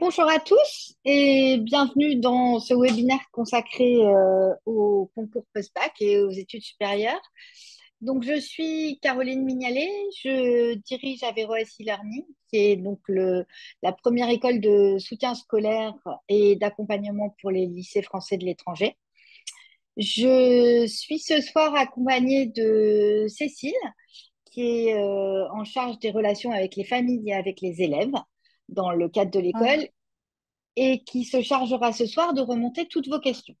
Bonjour à tous et bienvenue dans ce webinaire consacré euh, au concours post-bac et aux études supérieures. Donc, je suis Caroline Mignalet, je dirige Averroes e-learning, qui est donc la première école de soutien scolaire et d'accompagnement pour les lycées français de l'étranger. Je suis ce soir accompagnée de Cécile, qui est euh, en charge des relations avec les familles et avec les élèves dans le cadre de l'école Ah, et qui se chargera ce soir de remonter toutes vos questions.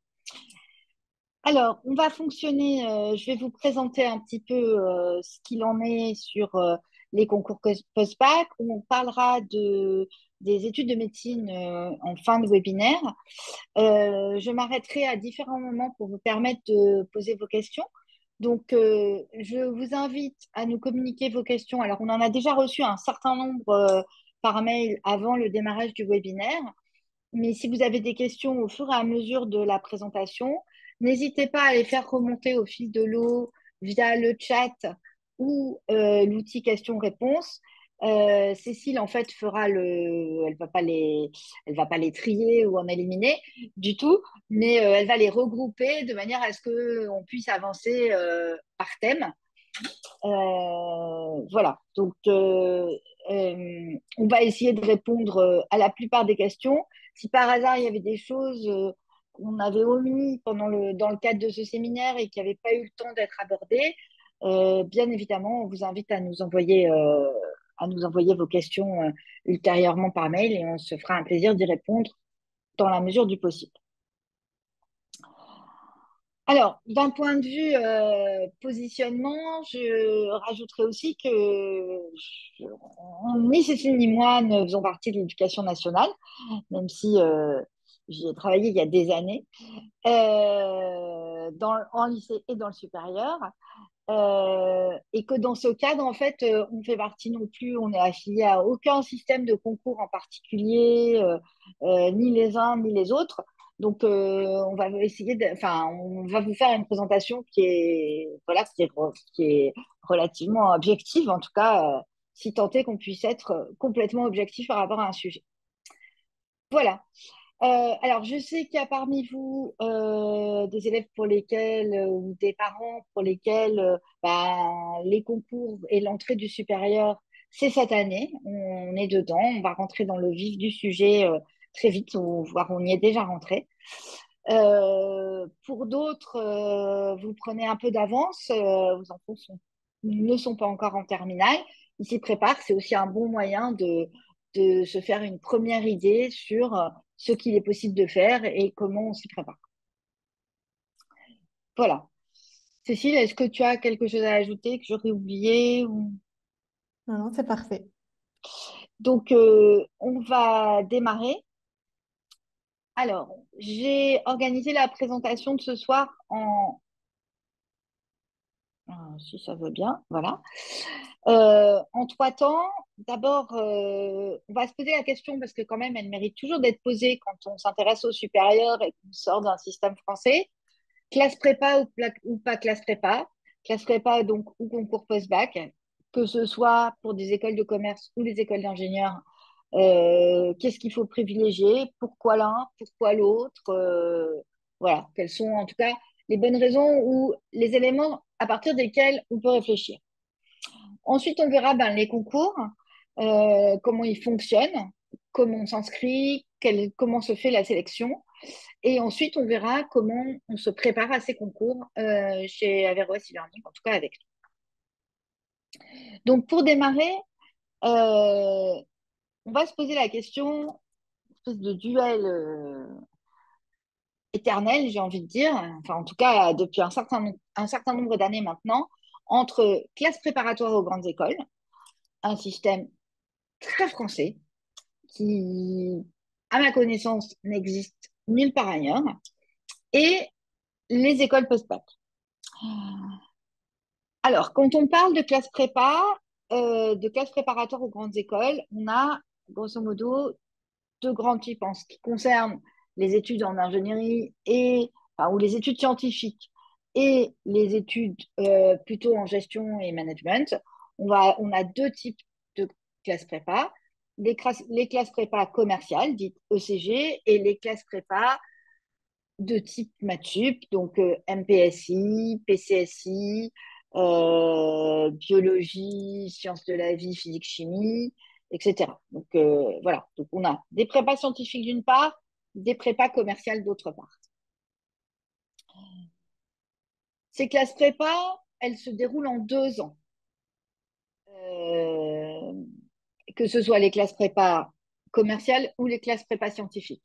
Alors, on va fonctionner, euh, je vais vous présenter un petit peu euh, ce qu'il en est sur euh, les concours post-bac. On parlera de, des études de médecine en fin de webinaire. Je m'arrêterai à différents moments pour vous permettre de poser vos questions. Donc, je vous invite à nous communiquer vos questions. Alors, on en a déjà reçu un certain nombre par mail avant le démarrage du webinaire. Mais si vous avez des questions au fur et à mesure de la présentation, n'hésitez pas à les faire remonter au fil de l'eau via le chat ou euh, l'outil questions-réponses. Euh, Cécile, en fait, fera le... Elle va pas les... Va pas les trier ou en éliminer du tout, mais euh, elle va les regrouper de manière à ce qu'on puisse avancer par thème. Euh, voilà, donc euh, euh, on va essayer de répondre à la plupart des questions. Si par hasard il y avait des choses qu'on avait omis pendant le, dans le cadre de ce séminaire et qui n'avaient pas eu le temps d'être abordées, bien évidemment, on vous invite à nous envoyer, vos questions ultérieurement par mail et on se fera un plaisir d'y répondre dans la mesure du possible. Alors, d'un point de vue euh, positionnement, je rajouterai aussi que ni Cécile ni moi ne faisons partie de l'éducation nationale, même si euh, j'y ai travaillé il y a des années, euh, dans, en lycée et dans le supérieur. Euh, et que dans ce cadre, en fait, on fait partie non plus, on est affilié à aucun système de concours en particulier, ni les uns ni les autres. Donc, euh, on va essayer enfin, on va vous faire une présentation qui est, voilà, qui est, relativement objective, en tout cas, euh, si tant est qu'on puisse être complètement objectif par rapport à un sujet. Voilà. Euh, alors, je sais qu'il y a parmi vous des élèves pour lesquels, ou des parents pour lesquels bah, les concours et l'entrée du supérieur, c'est cette année. On, est dedans, on va rentrer dans le vif du sujet très vite, ou voire on y est déjà rentré. Euh, pour d'autres, euh, vous prenez un peu d'avance, euh, vos enfants sont- ne sont pas encore en terminale, ils s'y préparent, c'est aussi un bon moyen de, de se faire une première idée sur ce qu'il est possible de faire et comment on s'y prépare. Voilà. Cécile, est-ce que tu as quelque chose à ajouter que j'aurais oublié ou... non, non, c'est parfait. Donc, on va démarrer. Alors, j'ai organisé la présentation de ce soir en... ah, Si ça veut bien, voilà. Euh, en trois temps, d'abord, euh, on va se poser la question parce que quand même, elle mérite toujours d'être posée quand on s'intéresse au supérieur et qu'on sort d'un système français. Classe prépa ou, ou pas classe prépa. Classe prépa donc ou concours post-bac, que ce soit pour des écoles de commerce ou les écoles d'ingénieurs. Euh, qu'est-ce qu'il faut privilégier? Pourquoi l'un? Pourquoi l'autre? Euh, voilà, quelles sont en tout cas les bonnes raisons ou les éléments à partir desquels on peut réfléchir. Ensuite, on verra ben, les concours, euh, comment ils fonctionnent, comment on s'inscrit, comment se fait la sélection. Et ensuite, on verra comment on se prépare à ces concours chez Averroes e-learning, en tout cas avec nous. Donc, pour démarrer, on va se poser la question, espèce de duel euh, éternel, j'ai envie de dire, enfin en tout cas depuis un certain, no- un certain nombre d'années maintenant, entre classe préparatoire aux grandes écoles, un système très français qui, à ma connaissance, n'existe nulle part ailleurs, et les écoles post-bac. Alors, quand on parle de classe prépa, euh, de classe préparatoire aux grandes écoles, on a grosso modo deux grands types en ce qui concerne les études en ingénierie et, ou les études scientifiques et les études euh, plutôt en gestion et management. On va, on a deux types de classes prépa. les classes, les classes prépa commerciales, dites ECG, et les classes prépa de type MATUP, donc euh, MPSI, PCSI, euh, biologie, sciences de la vie, physique, chimie, etc. Donc euh, voilà, donc on a des prépas scientifiques d'une part, des prépas commerciales d'autre part. Ces classes prépa, elles se déroulent en deux ans. que ce soit les classes prépa commerciales ou les classes prépa scientifiques.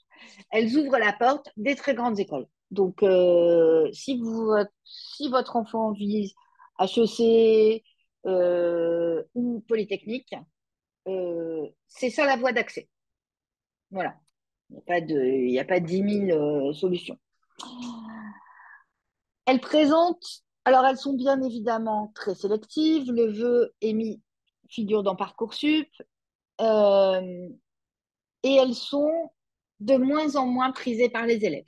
Elles ouvrent la porte des très grandes écoles. Donc, euh, si, vous, si votre enfant vise HEC euh, ou Polytechnique, euh, c'est ça la voie d'accès. Voilà. Il n'y a pas de, il a pas 10 000 solutions. Elles présentent, alors elles sont bien évidemment très sélectives. Le vœu émis figure dans Parcoursup. Euh, et elles sont de moins en moins prisées par les élèves.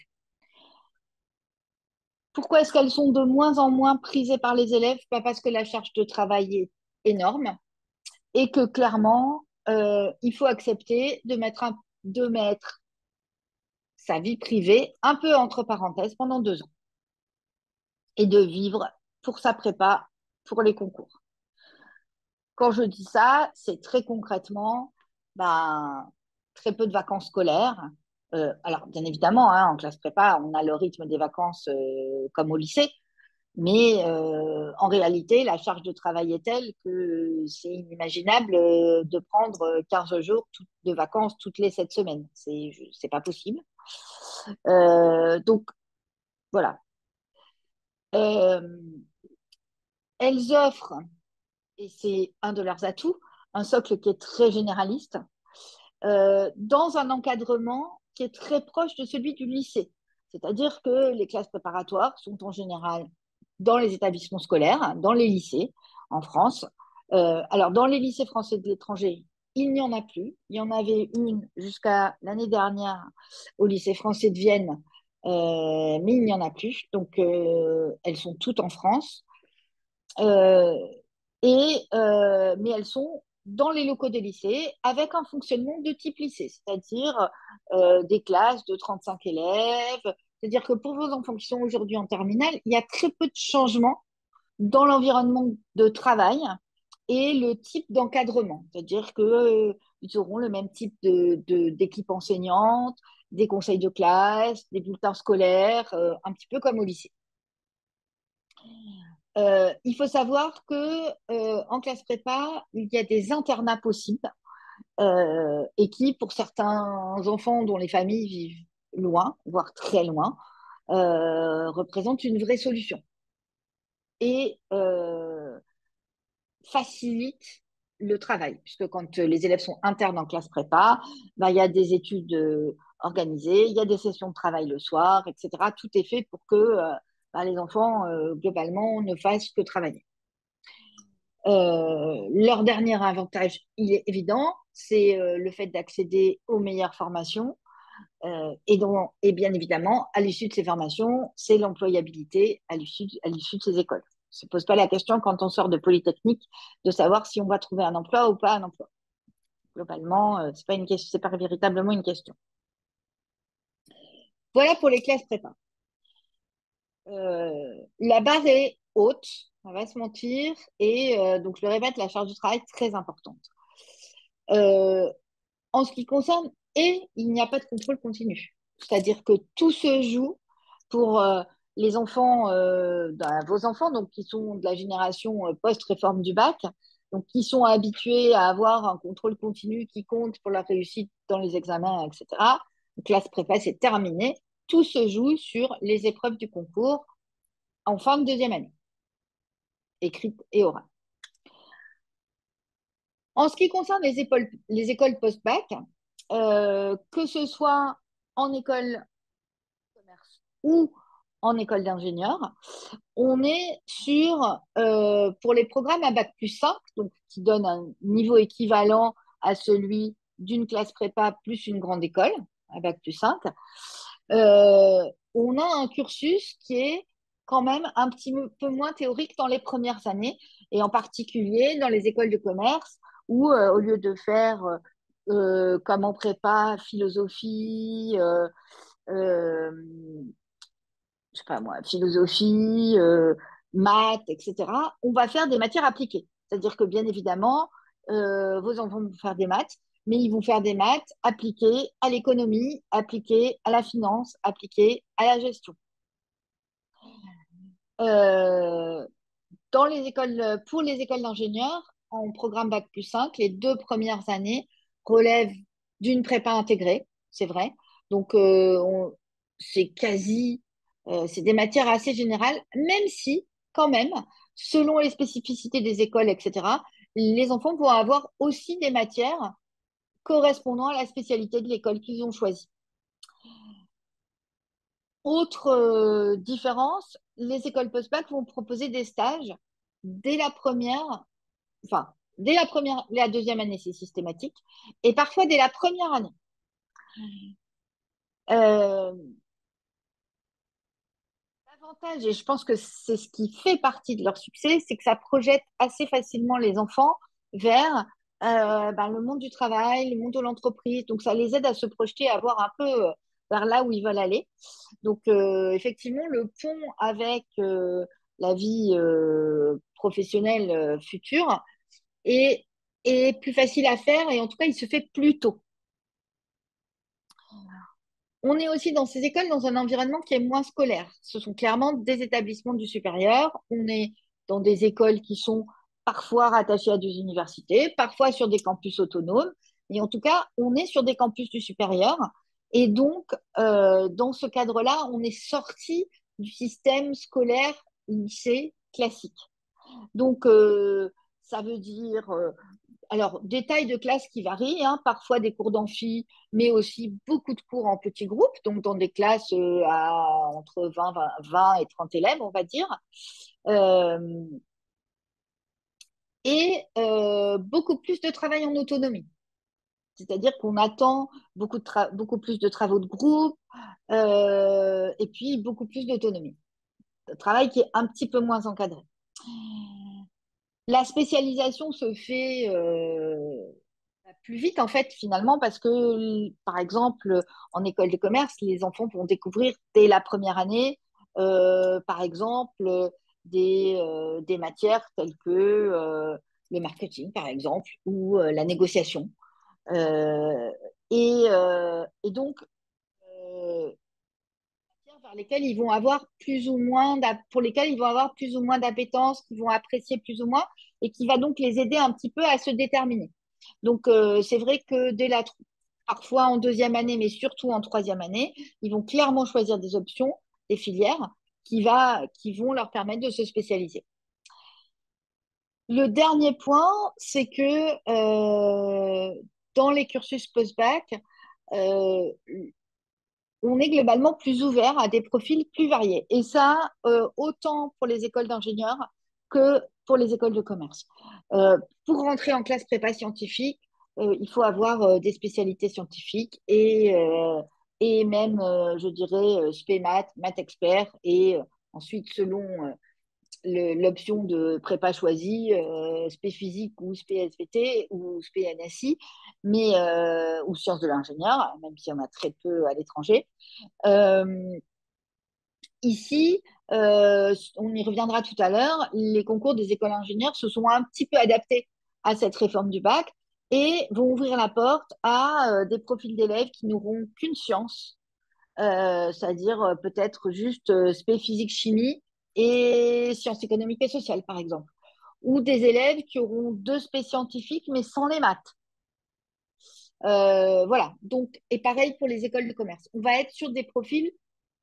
Pourquoi est-ce qu'elles sont de moins en moins prisées par les élèves? Pas parce que la charge de travail est énorme et que clairement, euh, il faut accepter de mettre, sa vie privée un peu entre parenthèses pendant deux ans et de vivre pour sa prépa, pour les concours. Quand je dis ça, c'est très concrètement, ben, très peu de vacances scolaires. Euh, alors, bien évidemment, hein, en classe prépa, on a le rythme des vacances euh, comme au lycée, mais euh, en réalité, la charge de travail est telle que c'est inimaginable de prendre 15 jours de vacances toutes les 7 semaines. C'est n'est pas possible. donc, voilà. elles offrent, et c'est un de leurs atouts, un socle qui est très généraliste, euh, dans un encadrement qui est très proche de celui du lycée. C'est-à-dire que les classes préparatoires sont en général dans les établissements scolaires, dans les lycées en France. Euh, alors, dans les lycées français de l'étranger, il n'y en a plus. Il y en avait une jusqu'à l'année dernière au lycée français de Vienne, euh, mais il n'y en a plus. Donc, elles sont toutes en France. et, mais elles sont dans les locaux des lycées avec un fonctionnement de type lycée, c'est-à-dire euh, des classes de 35 élèves. C'est-à-dire que pour vos enfants qui sont aujourd'hui en terminale, il y a très peu de changements dans l'environnement de travail et le type d'encadrement. C'est-à-dire qu'ils euh, auront le même type d'équipe enseignante, des conseils de classe, des bulletins scolaires, euh, un petit peu comme au lycée. Euh, il faut savoir que en classe prépa, il y a des internats possibles et qui, pour certains enfants dont les familles vivent loin, voire très loin, représentent une vraie solution et facilitent le travail, puisque quand les élèves sont internes en classe prépa, bah, il y a des études organisées, il y a des sessions de travail le soir, etc. Tout est fait pour que bah, les enfants, euh, globalement, ne fassent que travailler. Euh, leur dernier avantage, il est évident, c'est euh, le fait d'accéder aux meilleures formations. Et, donc, et bien évidemment, à l'issue de ces formations, c'est l'employabilité à l'issue de ces écoles. On ne se pose pas la question quand on sort de Polytechnique de savoir si on va trouver un emploi ou pas un emploi. Globalement, ce n'est pas, pas véritablement une question. Voilà pour les classes prépa. Euh, la barre est haute, on va se mentir, et euh, donc je le répète, la charge du travail est très importante. Euh, en ce qui concerne, et il n'y a pas de contrôle continu, c'est-à-dire que tout se joue pour les enfants, bah, vos enfants, donc qui sont de la génération post-réforme du bac, donc qui sont habitués à avoir un contrôle continu qui compte pour la réussite dans les examens, etc. Donc classe prépa, c'est terminé tout se joue sur les épreuves du concours en fin de deuxième année, écrite et orale. En ce qui concerne les, écoles, post-bac, euh, que ce soit en école de commerce ou en école d'ingénieur, on est sur, euh, pour les programmes à bac plus 5, donc qui donnent un niveau équivalent à celui d'une classe prépa plus une grande école, à bac plus 5, euh, on a un cursus qui est quand même un petit peu moins théorique dans les premières années, et en particulier dans les écoles de commerce, où au lieu de faire euh, comme en prépa, philosophie, euh, euh, je sais pas moi, philosophie, maths, etc., on va faire des matières appliquées. C'est-à-dire que bien évidemment, vos enfants vont faire des maths, mais ils vont faire des maths appliquées à l'économie, appliquées à la finance, appliquées à la gestion. Dans les écoles, pour les écoles d'ingénieurs, en programme Bac plus 5, les deux premières années relèvent d'une prépa intégrée, c'est vrai. Donc, euh, c'est quasi, euh, c'est des matières assez générales, même si, quand même, selon les spécificités des écoles, etc., les enfants vont avoir aussi des matières correspondant à la spécialité de l'école qu'ils ont choisie. Autre euh, différence, les écoles post-bac vont proposer des stages dès la première, enfin, dès la première, la deuxième année, c'est systématique, et parfois dès la première année. Euh, L'avantage, et je pense que c'est ce qui fait partie de leur succès, c'est que ça projette assez facilement les enfants vers euh, ben, le monde du travail, le monde de l'entreprise. Donc, ça les aide à se projeter, à voir un peu euh, vers là où ils veulent aller. Donc, effectivement, le pont avec la vie professionnelle future est, est plus facile à faire et en tout cas, il se fait plus tôt. On est aussi dans ces écoles dans un environnement qui est moins scolaire. Ce sont clairement des établissements du supérieur. On est dans des écoles qui sont parfois rattachées à des universités, parfois sur des campus autonomes. Et en tout cas, on est sur des campus du supérieur. Et donc, euh, dans ce cadre-là, on est sorti du système scolaire lycée classique. Donc, euh, ça veut dire euh, alors, des tailles de classe qui varient, hein, parfois des cours d'amphi, mais aussi beaucoup de cours en petits groupes, donc dans des classes euh, à entre 20, 20, 20 et 30 élèves, on va dire. Euh, et beaucoup plus de travail en autonomie. C'est-à-dire qu'on attend beaucoup, beaucoup plus de travaux de groupe et puis beaucoup plus d'autonomie. Un travail qui est un petit peu moins encadré. La spécialisation se fait euh, plus vite, en fait, finalement, parce que, par exemple, en école de commerce, les enfants vont découvrir dès la première année, euh, par exemple, des, euh, des matières telles que le marketing, par exemple, ou la négociation. Et donc, vers lesquels ils vont avoir plus ou moins pour lesquels ils vont avoir plus ou moins d'appétence, qu'ils vont apprécier plus ou moins, et qui va donc les aider un petit peu à se déterminer. Donc euh, c'est vrai que dès la parfois en deuxième année, mais surtout en troisième année, ils vont clairement choisir des options, des filières qui, va, qui vont leur permettre de se spécialiser. Le dernier point, c'est que euh, dans les cursus post-bac, euh, on est globalement plus ouvert à des profils plus variés. Et ça, euh, autant pour les écoles d'ingénieurs que pour les écoles de commerce. Euh, pour rentrer en classe prépa scientifique, euh, il faut avoir des spécialités scientifiques et, même, je dirais, spé maths. Et ensuite, selon l'option de prépa choisie, euh, spé physique ou spé SVT ou spé NSI, mais, euh, ou sciences de l'ingénieur, même s'il y en a très peu à l'étranger. Euh, ici, euh, on y reviendra tout à l'heure, les concours des écoles ingénieurs se sont un petit peu adaptés à cette réforme du bac et vont ouvrir la porte à des profils d'élèves qui n'auront qu'une science, c'est-à-dire peut-être juste spé physique chimie et sciences économiques et sociales, par exemple. Ou des élèves qui auront deux spé scientifiques mais sans les maths. Euh, voilà, donc, et pareil pour les écoles de commerce. On va être sur des profils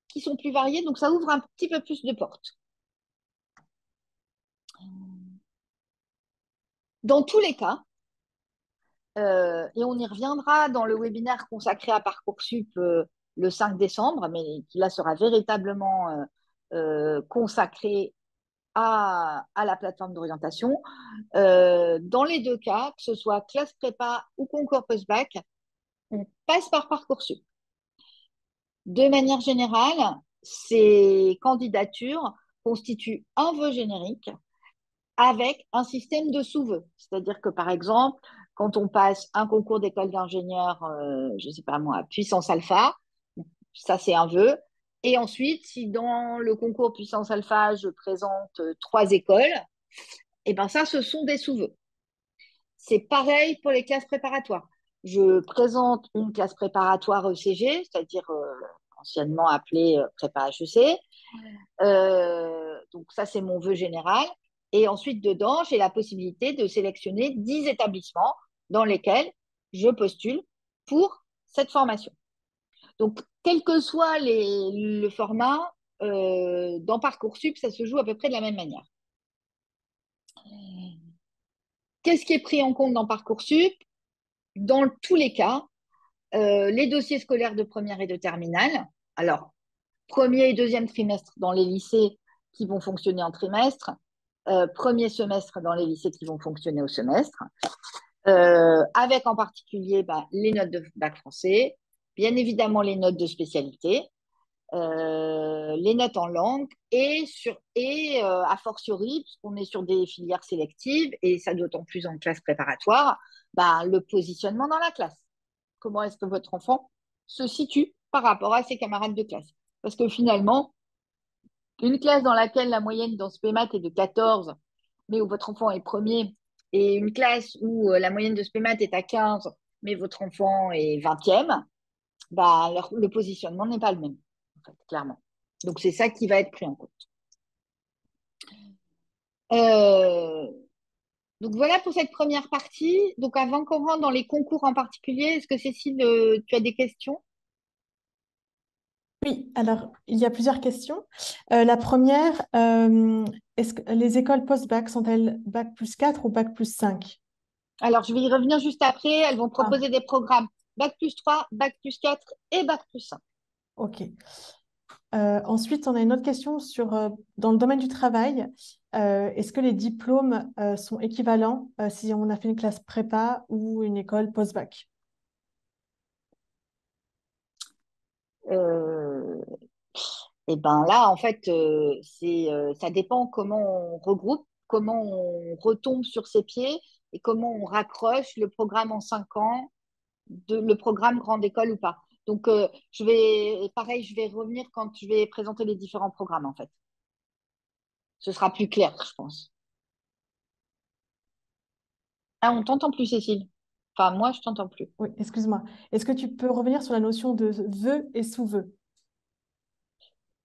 qui sont plus variés, donc ça ouvre un petit peu plus de portes. Dans tous les cas, euh, et on y reviendra dans le webinaire consacré à Parcoursup euh, le 5 décembre, mais qui là sera véritablement consacré à, à, la plateforme d'orientation. Euh, dans les deux cas, que ce soit classe prépa ou concours post-bac, on passe par Parcoursup. De manière générale, ces candidatures constituent un vœu générique avec un système de sous-vœux. C'est-à-dire que, par exemple, quand on passe un concours d'école d'ingénieur, euh, je ne sais pas moi, puissance alpha, ça c'est un vœu. Et ensuite, si dans le concours puissance alpha, je présente euh, trois écoles, et eh ben ça, ce sont des sous-vœux. C'est pareil pour les classes préparatoires. Je présente une classe préparatoire ECG, c'est-à-dire euh, anciennement appelée euh, prépa HEC. donc ça, c'est mon vœu général. Et ensuite, dedans, j'ai la possibilité de sélectionner 10 établissements dans lesquels je postule pour cette formation. Donc, quel que soit le format, euh, dans Parcoursup, ça se joue à peu près de la même manière. Qu'est-ce qui est pris en compte dans Parcoursup? Dans tous les cas, euh, les dossiers scolaires de première et de terminale. Alors, premier et deuxième trimestre dans les lycées qui vont fonctionner en trimestre, euh, premier semestre dans les lycées qui vont fonctionner au semestre, avec en particulier bah, les notes de bac français, bien évidemment les notes de spécialité, euh, les notes en langue et, sur, et a fortiori, puisqu'on est sur des filières sélectives, et ça d'autant plus en classe préparatoire, bah, le positionnement dans la classe. Comment est-ce que votre enfant se situe par rapport à ses camarades de classe? Parce que finalement, une classe dans laquelle la moyenne dans ce PMAT est de 14, mais où votre enfant est premier, et une classe où euh, la moyenne de PMAT est à 15, mais votre enfant est 20e, bah, le positionnement n'est pas le même, en fait, clairement. Donc, c'est ça qui va être pris en compte. Euh, donc, voilà pour cette première partie. Donc, avant qu'on rentre dans les concours en particulier, est-ce que Cécile, euh, tu as des questions? Oui, alors il y a plusieurs questions. Euh, la première, euh, est-ce que les écoles post-bac sont-elles bac plus 4 ou bac plus 5 Alors je vais y revenir juste après. Elles vont ah. proposer des programmes bac plus 3, bac plus 4 et bac plus 5. Ok. Euh, ensuite, on a une autre question sur dans le domaine du travail. est-ce que les diplômes sont équivalents si on a fait une classe prépa ou une école post-bac? Euh, et ben là, en fait, euh, euh, ça dépend comment on regroupe, comment on retombe sur ses pieds et comment on raccroche le programme en cinq ans, de, le programme grande école ou pas. Donc, je vais, pareil, je vais revenir quand je vais présenter les différents programmes, en fait. Ce sera plus clair, je pense. Ah, on t'entend plus, Cécile. Enfin, moi, je t'entends plus. Oui, excuse-moi. Est-ce que tu peux revenir sur la notion de vœu et sous-vœu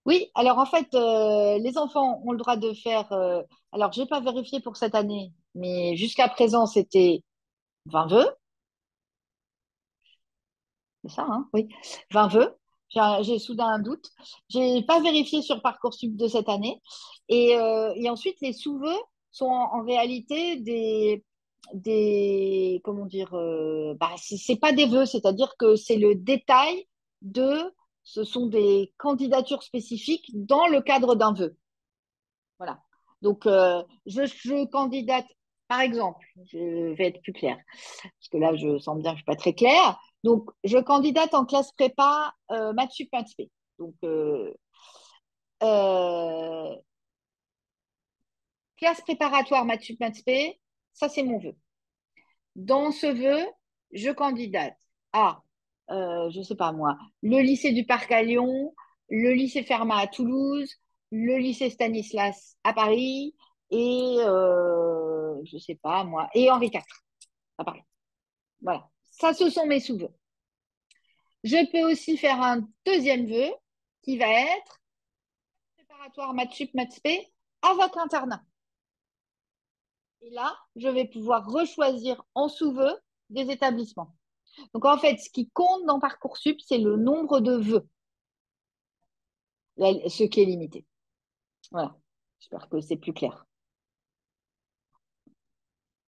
Oui, alors en fait, euh, les enfants ont le droit de faire. Euh, alors, je n'ai pas vérifié pour cette année, mais jusqu'à présent, c'était 20 vœux. Ça, hein Oui, 20 vœux. J'ai soudain un doute. Je n'ai pas vérifié sur Parcoursup de cette année. Et, euh, ensuite, les sous-vœux sont en réalité des, des comment dire euh, bah, c'est pas des vœux c'est-à-dire que c'est le détail de ce sont des candidatures spécifiques dans le cadre d'un vœu voilà donc euh, je, je, candidate par exemple je vais être plus claire parce que là je sens bien que je suis pas très claire donc je candidate en classe prépa euh, maths donc euh, euh, classe préparatoire maths sup ça, c'est mon vœu. Dans ce vœu, je candidate à, euh, je ne sais pas moi, le lycée du Parc à Lyon, le lycée Fermat à Toulouse, le lycée Stanislas à Paris et, je ne sais pas moi, et Henri IV à Paris. Voilà. Ça, ce sont mes sous-vœux. Je peux aussi faire un deuxième vœu qui va être préparatoire maths sup, maths avec l'internat. Et là, je vais pouvoir rechoisir en sous-vœu des établissements. Donc en fait, ce qui compte dans Parcoursup, c'est le nombre de vœux, ce qui est limité. Voilà, j'espère que c'est plus clair.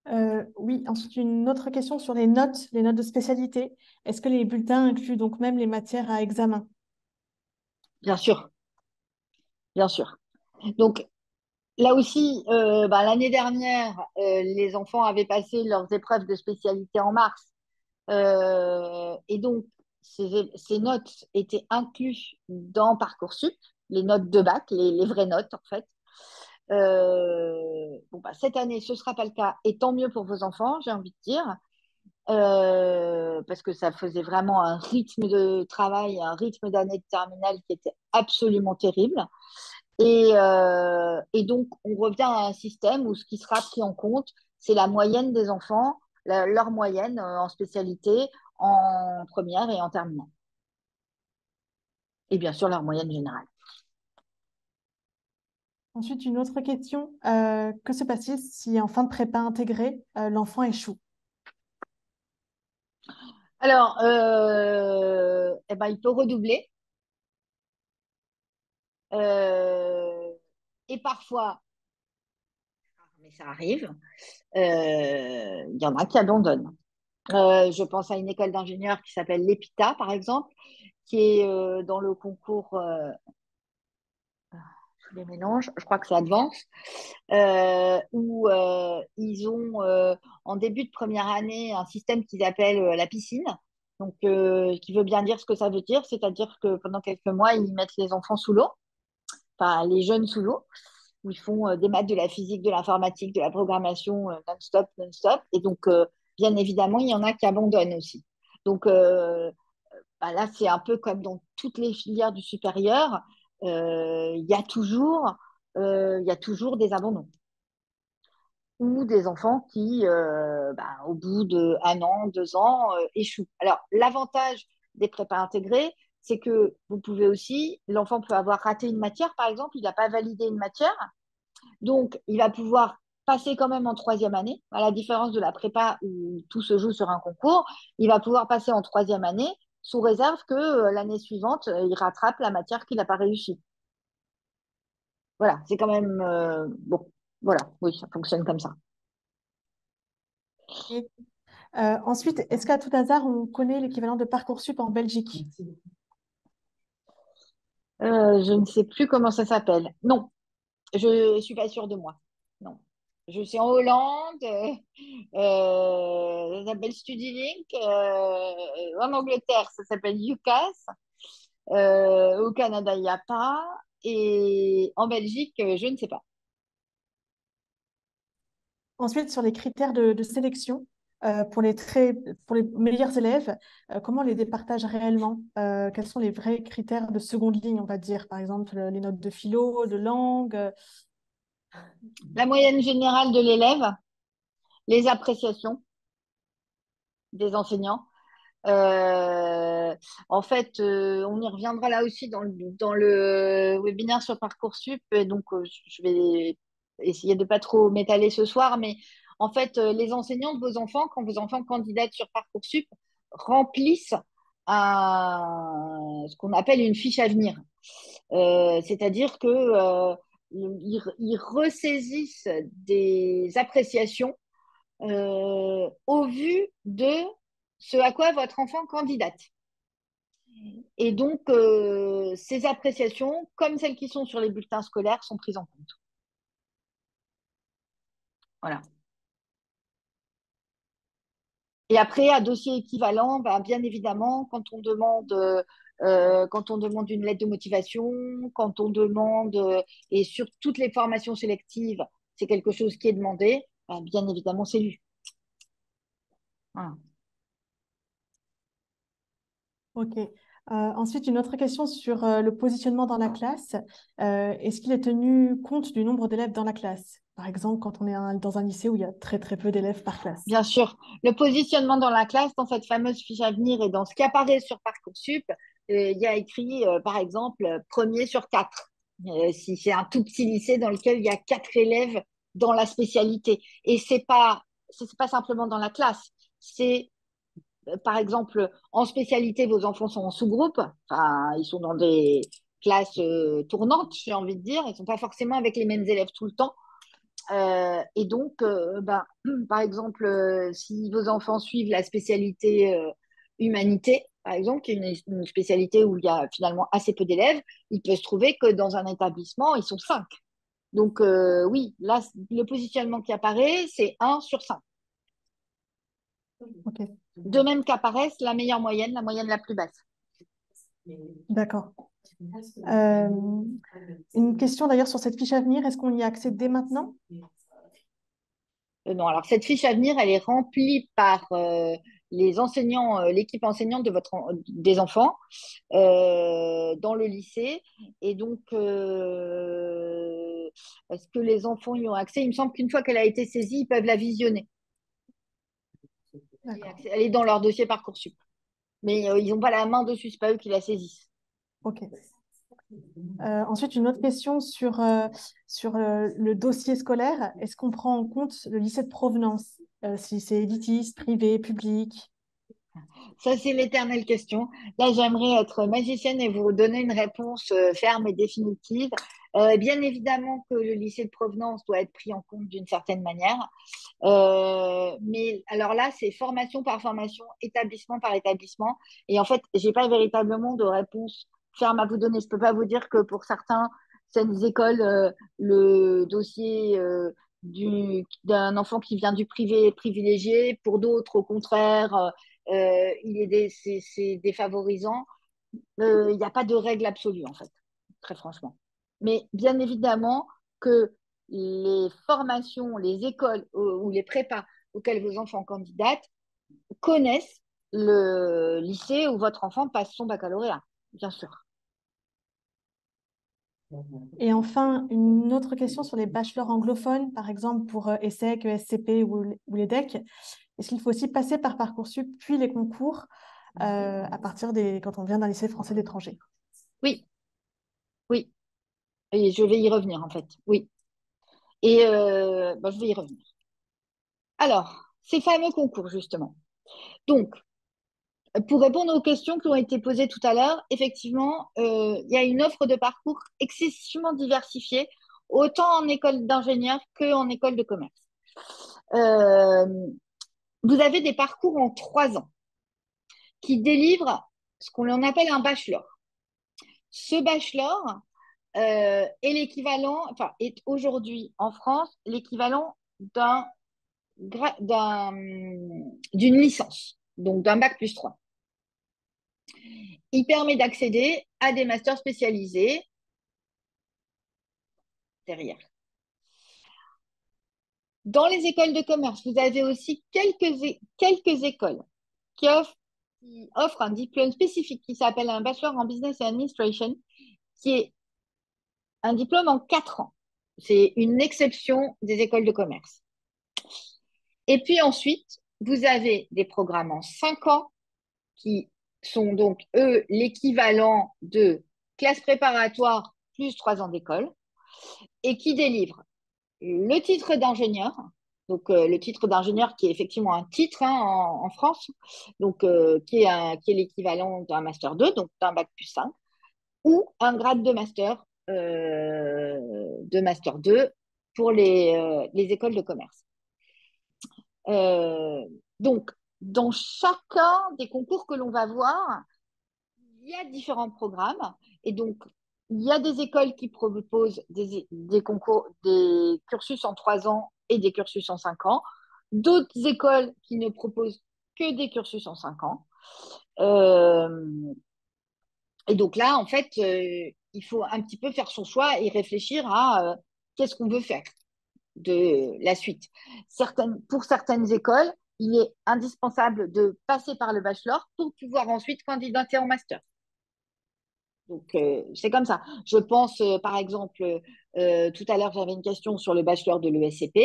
Euh, oui, ensuite une autre question sur les notes, les notes de spécialité. Est-ce que les bulletins incluent donc même les matières à examen? Bien sûr, bien sûr. Donc Là aussi, euh, bah, l'année dernière, euh, les enfants avaient passé leurs épreuves de spécialité en mars. Et donc, ces, notes étaient incluses dans Parcoursup, les notes de bac, les, vraies notes en fait. Bon, bah, cette année, ce ne sera pas le cas, et tant mieux pour vos enfants, j'ai envie de dire. euh, parce que ça faisait vraiment un rythme de travail, un rythme d'année de terminale qui était absolument terrible. Et, euh, et, donc, on revient à un système où ce qui sera pris en compte, c'est la moyenne des enfants, leur moyenne euh, en spécialité, en première et en terminale. Et bien sûr, leur moyenne générale. Ensuite, une autre question. Euh, que se passe-t-il si en fin de prépa intégrée, euh, l'enfant échoue? Alors, euh, eh ben, il peut redoubler. et parfois, mais ça arrive, il y en a qui abandonnent. je pense à une école d'ingénieurs qui s'appelle l'EPITA, par exemple, qui est dans le concours les mélanges, je crois que c'est Advance, euh, où euh, ils ont euh, en début de première année un système qu'ils appellent la piscine, donc qui veut bien dire ce que ça veut dire, c'est-à-dire que pendant quelques mois, ils mettent les enfants sous l'eau, enfin les jeunes sous l'eau, où ils font des maths, de la physique, de l'informatique, de la programmation non-stop, non-stop, et donc bien évidemment, il y en a qui abandonnent aussi. Donc bah là, c'est un peu comme dans toutes les filières du supérieur, il y a toujours, euh, il y a toujours des abandons. Ou des enfants qui, euh, bah, au bout d'un an, deux ans, échouent. Alors, l'avantage des prépas intégrés, c'est que vous pouvez aussi, l'enfant peut avoir raté une matière, par exemple, il n'a pas validé une matière, donc il va pouvoir passer quand même en troisième année, à la différence de la prépa où tout se joue sur un concours, il va pouvoir passer en troisième année sous réserve que euh, l'année suivante, euh, il rattrape la matière qu'il n'a pas réussi. Voilà, c'est quand même euh, bon. Voilà, oui, ça fonctionne comme ça. ensuite, est-ce qu'à tout hasard, on connaît l'équivalent de Parcoursup en Belgique? Je ne sais plus comment ça s'appelle. Non, je ne suis pas sûre de moi. Non. Je suis en Hollande, euh, ça s'appelle StudyLink. Euh, en Angleterre, ça s'appelle UCAS. Euh, au Canada, il n'y a pas. Et en Belgique, je ne sais pas. Ensuite, sur les critères de, sélection, pour, les très, pour les meilleurs élèves, comment on les départage réellement Quels sont les vrais critères de seconde ligne, on va dire Par exemple, les notes de philo, de langue, la moyenne générale de l'élève, les appréciations des enseignants. Euh, en fait, euh, on y reviendra là aussi dans le, webinaire sur Parcoursup. Donc, euh, je vais essayer de ne pas trop m'étaler ce soir, mais en fait, les enseignants de vos enfants, quand vos enfants candidatent sur Parcoursup, remplissent ce qu'on appelle une fiche à venir. C'est-à-dire que ils, ressaisissent des appréciations euh, au vu de ce à quoi votre enfant candidate. Et donc, euh, ces appréciations, comme celles qui sont sur les bulletins scolaires, sont prises en compte. Voilà. Et après, à dossier équivalent, ben, bien évidemment, quand on demande euh, quand on demande une lettre de motivation, quand on demande, euh, et sur toutes les formations sélectives, c'est quelque chose qui est demandé, ben, bien évidemment, c'est lu. Ok. Euh, ensuite, une autre question sur le positionnement dans la classe. Est-ce qu'il est tenu compte du nombre d'élèves dans la classe? Par exemple, quand on est dans un lycée où il y a très très peu d'élèves par classe. Bien sûr. Le positionnement dans la classe, dans cette fameuse fiche à venir et dans ce qui apparaît sur Parcoursup, il y a écrit, euh, par exemple, premier sur quatre. Euh, si c'est un tout petit lycée dans lequel il y a quatre élèves dans la spécialité. Et c'est pas, pas simplement dans la classe. C'est, par exemple, en spécialité, vos enfants sont en sous-groupe. Ils sont dans des classes tournantes, j'ai envie de dire. Ils sont pas forcément avec les mêmes élèves tout le temps. et donc, ben, par exemple, si vos enfants suivent la spécialité humanité, par exemple, qui est une, spécialité où il y a finalement assez peu d'élèves, il peut se trouver que dans un établissement, ils sont cinq. Donc euh, oui, là, le positionnement qui apparaît, c'est 1 sur 5. De même qu'apparaisse la meilleure moyenne, la moyenne la plus basse. D'accord. Euh, une question d'ailleurs sur cette fiche à venir, est-ce qu'on y a accès dès maintenant? Euh, Non, alors cette fiche à venir, elle est remplie par les enseignants, l'équipe enseignante de votre, des enfants dans le lycée. Et donc, est-ce que les enfants y ont accès? Il me semble qu'une fois qu'elle a été saisie, ils peuvent la visionner. Elle est dans leur dossier Parcoursup. Mais ils n'ont pas la main dessus, c'est pas eux qui la saisissent. Ok. Euh, ensuite, une autre question sur, euh, sur euh, le dossier scolaire. Est-ce qu'on prend en compte le lycée de provenance, si c'est élitiste, privé, public Ça, c'est l'éternelle question. Là, j'aimerais être magicienne et vous donner une réponse ferme et définitive. bien évidemment que le lycée de provenance doit être pris en compte d'une certaine manière. mais alors là, c'est formation par formation, établissement par établissement. Et en fait, je n'ai pas véritablement de réponse ferme à vous donner. Je ne peux pas vous dire que pour certains, certaines écoles, euh, le dossier euh, d'un enfant qui vient du privé privilégié. Pour d'autres, au contraire, euh, il est c'est défavorisant. Il n'y a pas de règle absolue, en fait, très franchement. Mais bien évidemment que les formations, les écoles ou les prépas auxquelles vos enfants candidatent connaissent le lycée où votre enfant passe son baccalauréat, bien sûr. Et enfin, une autre question sur les bachelors anglophones, par exemple pour ESSEC, ESCP ou, l'EDEC. Est-ce qu'il faut aussi passer par Parcoursup puis les concours euh, à partir des quand on vient d'un lycée français d'étranger? Oui, oui. Et je vais y revenir en fait. Oui. Et euh, bah, je vais y revenir. Alors, ces fameux concours justement. Donc, pour répondre aux questions qui ont été posées tout à l'heure, effectivement, euh, il y a une offre de parcours excessivement diversifiée, autant en école d'ingénieur qu'en école de commerce. Euh, vous avez des parcours en trois ans qui délivrent ce qu'on appelle un bachelor. Ce bachelor euh, est l'équivalent, enfin, est aujourd'hui en France l'équivalent d'un d'une licence donc d'un bac plus 3. Il permet d'accéder à des masters spécialisés derrière. Dans les écoles de commerce, vous avez aussi quelques, écoles qui offrent, un diplôme spécifique qui s'appelle un Bachelor en Business Administration, qui est un diplôme en quatre ans. C'est une exception des écoles de commerce. Et puis ensuite, vous avez des programmes en 5 ans qui sont donc, eux, l'équivalent de classe préparatoire plus 3 ans d'école et qui délivrent le titre d'ingénieur, donc euh, le titre d'ingénieur qui est effectivement un titre hein, en, France, donc euh, qui est, qui est l'équivalent d'un master 2, donc d'un bac plus 5, ou un grade de master, euh, de master 2 pour les écoles de commerce. Euh, donc, dans chacun des concours que l'on va voir, il y a différents programmes. Et donc, il y a des écoles qui proposent des, concours, des cursus en trois ans et des cursus en cinq ans. D'autres écoles qui ne proposent que des cursus en cinq ans. Euh, et donc là, en fait, euh, il faut un petit peu faire son choix et réfléchir à qu'est-ce qu'on veut faire de la suite. Certaines, pour certaines écoles, il est indispensable de passer par le bachelor pour pouvoir ensuite candidater en master. Donc, euh, c'est comme ça. Je pense, euh, par exemple, euh, tout à l'heure, j'avais une question sur le bachelor de l'ESCP.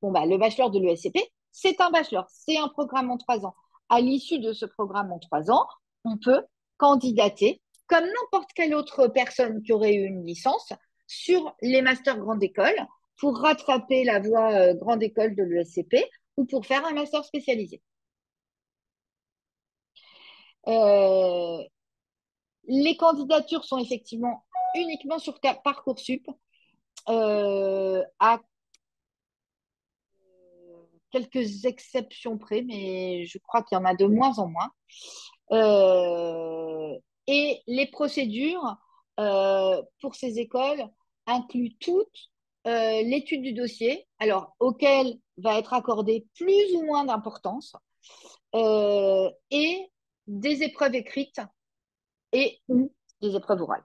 Bon, bah, le bachelor de l'ESCP, c'est un bachelor, c'est un programme en trois ans. À l'issue de ce programme en trois ans, on peut candidater, comme n'importe quelle autre personne qui aurait eu une licence, sur les masters grande école pour rattraper la voie euh, grande école de l'ESCP ou pour faire un master spécialisé. Euh, les candidatures sont effectivement uniquement sur Parcoursup euh, à quelques exceptions près, mais je crois qu'il y en a de moins en moins. et les procédures pour ces écoles incluent toutes euh, l'étude du dossier, alors auquel va être accordé plus ou moins d'importance, euh, et des épreuves écrites et des épreuves orales.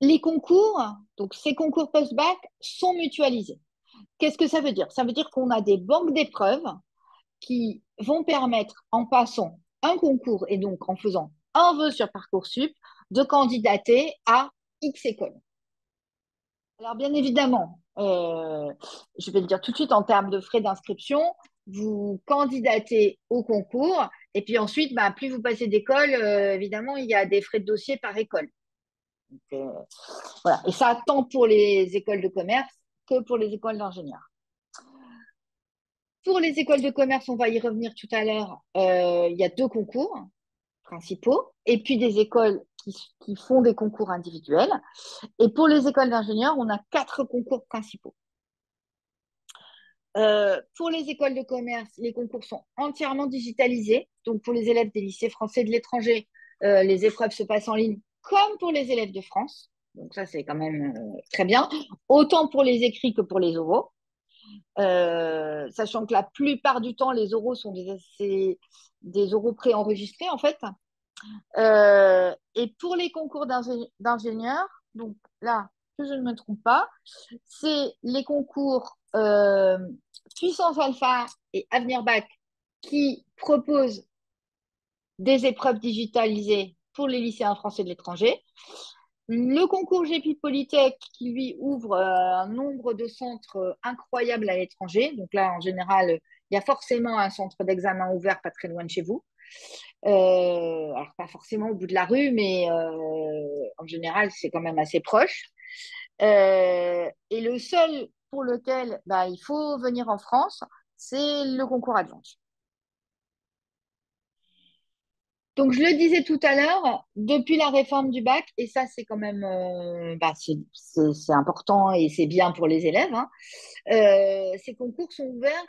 Les concours, donc ces concours post-bac, sont mutualisés. Qu'est-ce que ça veut dire? Ça veut dire qu'on a des banques d'épreuves qui vont permettre, en passant un concours et donc en faisant un vœu sur Parcoursup, de candidater à X écoles. Alors, bien évidemment, euh, je vais le dire tout de suite en termes de frais d'inscription, vous candidatez au concours et puis ensuite, bah, plus vous passez d'école, euh, évidemment, il y a des frais de dossier par école. Euh, voilà. Et ça, tant pour les écoles de commerce que pour les écoles d'ingénieurs. Pour les écoles de commerce, on va y revenir tout à l'heure, il y a deux concours principaux et puis des écoles qui, font des concours individuels. Et pour les écoles d'ingénieurs, on a quatre concours principaux. Euh, pour les écoles de commerce, les concours sont entièrement digitalisés. Donc, pour les élèves des lycées français de l'étranger, euh, les épreuves se passent en ligne comme pour les élèves de France. Donc, ça, c'est quand même euh, très bien. Autant pour les écrits que pour les oraux. sachant que la plupart du temps, les oraux sont des, des oraux préenregistrés, en fait. Euh, et pour les concours d'ingénieurs, donc là, que je ne me trompe pas, c'est les concours euh, Puissance Alpha et Avenir Bac qui proposent des épreuves digitalisées pour les lycéens français de l'étranger. Le concours GP Polytech qui lui ouvre euh, un nombre de centres incroyables à l'étranger. Donc là, en général, il y a forcément un centre d'examen ouvert pas très loin de chez vous. Euh, alors, pas forcément au bout de la rue, mais euh, en général, c'est quand même assez proche. Euh, et le seul pour lequel bah, il faut venir en France, c'est le concours Advance. Donc, je le disais tout à l'heure, depuis la réforme du bac, et ça, c'est quand même bah, c'est important et c'est bien pour les élèves, hein, ces concours sont ouverts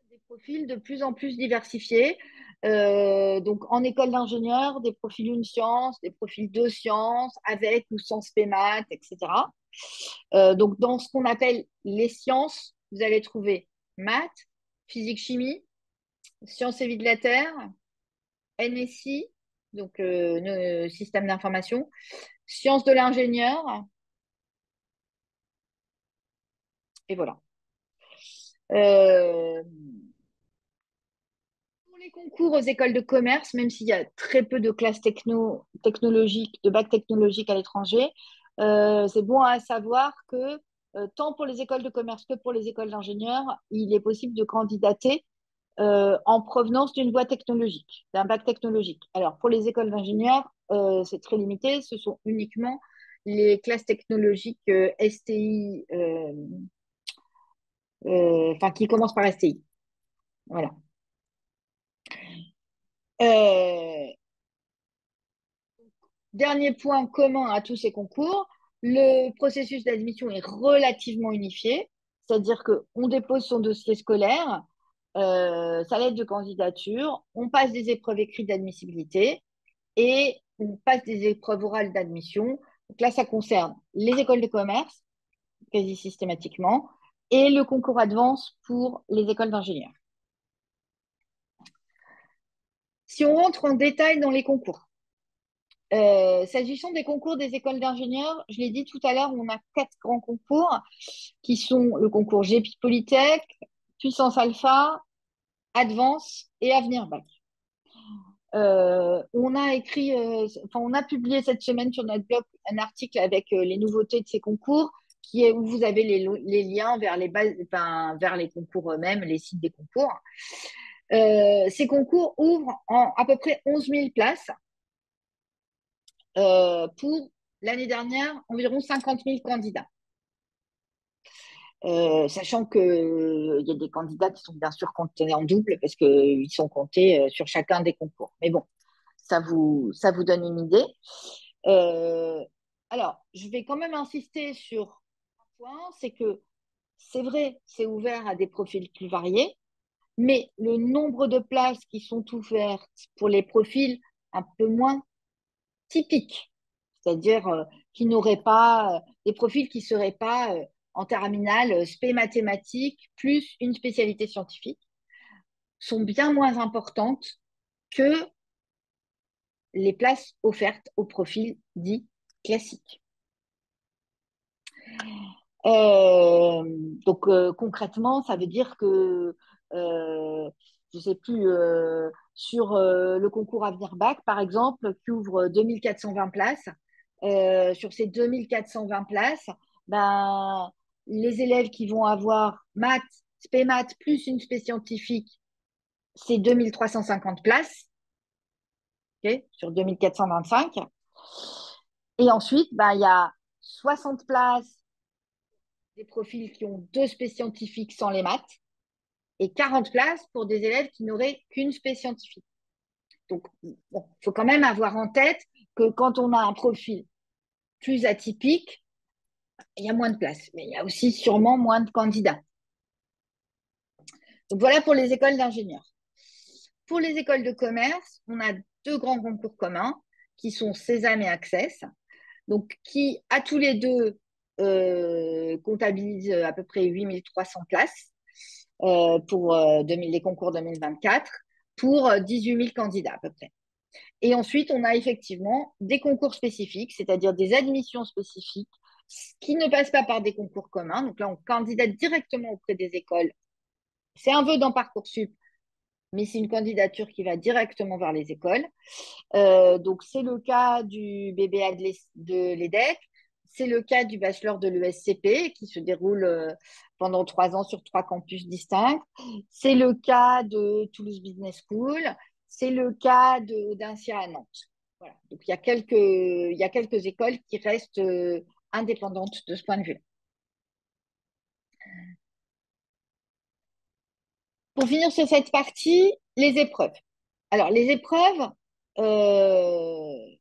à des profils de plus en plus diversifiés, euh, donc, en école d'ingénieur, des profils une science, des profils deux sciences, avec ou sans spémat, etc. Euh, donc, dans ce qu'on appelle les sciences, vous allez trouver maths, physique, chimie, sciences et vie de la Terre, NSI, donc euh, système d'information, sciences de l'ingénieur, et voilà. Euh, concours aux écoles de commerce, même s'il y a très peu de classes techno, technologiques, de bac technologique à l'étranger, euh, c'est bon à savoir que euh, tant pour les écoles de commerce que pour les écoles d'ingénieurs, il est possible de candidater euh, en provenance d'une voie technologique, d'un bac technologique. Alors pour les écoles d'ingénieurs, c'est très limité, ce sont uniquement les classes technologiques STI, enfin qui commencent par STI. Voilà. Euh, dernier point commun à tous ces concours, le processus d'admission est relativement unifié, c'est-à-dire qu'on dépose son dossier scolaire, euh, sa lettre de candidature, on passe des épreuves écrites d'admissibilité et on passe des épreuves orales d'admission. Donc là, ça concerne les écoles de commerce, quasi systématiquement, et le concours Advance pour les écoles d'ingénieurs. Si on rentre en détail dans les concours, euh, s'agissant des concours des écoles d'ingénieurs, je l'ai dit tout à l'heure, on a quatre grands concours qui sont le concours GEPI Polytech, Puissance Alpha, Advance et Avenir Bac. Euh, on a écrit, euh, on a publié cette semaine sur notre blog un article avec les nouveautés de ces concours, qui est où vous avez les, liens vers les vers les concours eux-mêmes, les sites des concours. Euh, ces concours ouvrent en à peu près 11 000 places euh, pour l'année dernière environ 50 000 candidats. Euh, sachant qu'il y a des candidats qui sont bien sûr comptés en double parce qu'ils sont comptés sur chacun des concours. Mais bon, ça vous, ça vous donne une idée. alors, je vais quand même insister sur un point, c'est que c'est vrai, c'est ouvert à des profils plus variés, mais le nombre de places qui sont ouvertes pour les profils un peu moins typiques, c'est-à-dire euh, qui n'auraient pas euh, des profils qui ne seraient pas euh, en terminale spé mathématiques plus une spécialité scientifique, sont bien moins importantes que les places offertes aux profils dits classiques. Donc concrètement, ça veut dire que, je ne sais plus, sur le concours Avenir Bac, par exemple, qui ouvre 2420 places, sur ces 2420 places, ben, les élèves qui vont avoir maths, spé maths plus une spé scientifique, c'est 2350 places. Sur 2425. Et ensuite, ben, il y a 60 places des profils qui ont deux spé scientifiques sans les maths et 40 places pour des élèves qui n'auraient qu'une spé scientifique. Donc, il faut quand même avoir en tête que quand on a un profil plus atypique, il y a moins de places, mais il y a aussi sûrement moins de candidats. Donc voilà pour les écoles d'ingénieurs. Pour les écoles de commerce, on a deux grands concours communs qui sont Sésame et Access, donc qui à tous les deux euh, comptabilisent à peu près 8300 places pour euh, les concours 2024 pour 18 000 candidats à peu près. Et ensuite, on a effectivement des concours spécifiques, c'est-à-dire des admissions spécifiques qui ne passent pas par des concours communs. Donc là, on candidate directement auprès des écoles. C'est un vœu dans Parcoursup, mais c'est une candidature qui va directement vers les écoles. Euh, donc c'est le cas du BBA de l'EDEC, c'est le cas du bachelor de l'ESCP qui se déroule euh, pendant trois ans sur trois campus distincts. C'est le cas de Toulouse Business School. C'est le cas de d'Incia à Nantes. Voilà. Donc il y, a quelques, il y a quelques écoles qui restent euh, indépendante de ce point de vue. Pour finir sur cette partie, les épreuves. Alors, les épreuves, euh,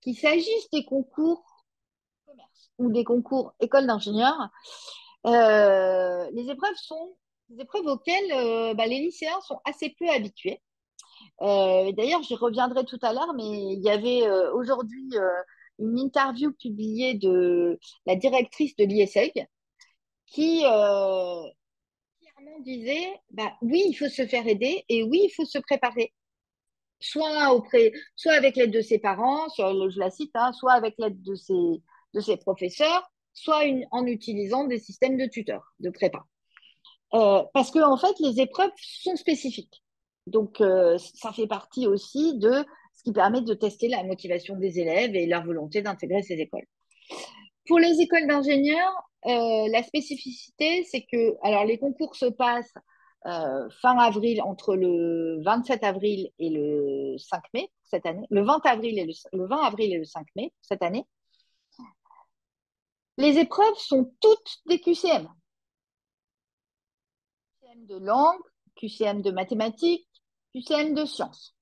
qu'il s'agisse des concours ou des concours école d'ingénieurs, euh, les épreuves sont des épreuves auxquelles euh, bah, les lycéens sont assez peu habitués. D'ailleurs, j'y reviendrai tout à l'heure, mais il y avait aujourd'hui une interview publiée de la directrice de l'ISEG qui euh, clairement disait bah, oui, il faut se faire aider et oui, il faut se préparer. Soit, auprès, soit avec l'aide de ses parents, je la cite, hein, soit avec l'aide de ses, de ses professeurs, soit en utilisant des systèmes de tuteurs, de prépa. Euh, parce que en fait, les épreuves sont spécifiques. Donc, euh, ça fait partie aussi de ce qui permet de tester la motivation des élèves et leur volonté d'intégrer ces écoles. Pour les écoles d'ingénieurs, euh, la spécificité, c'est que alors les concours se passent fin avril, entre le 27 avril et le 5 mai cette année, le 20 avril et le, 20 avril et le 5 mai cette année. Les épreuves sont toutes des QCM. QCM de langue, QCM de mathématiques, QCM de sciences.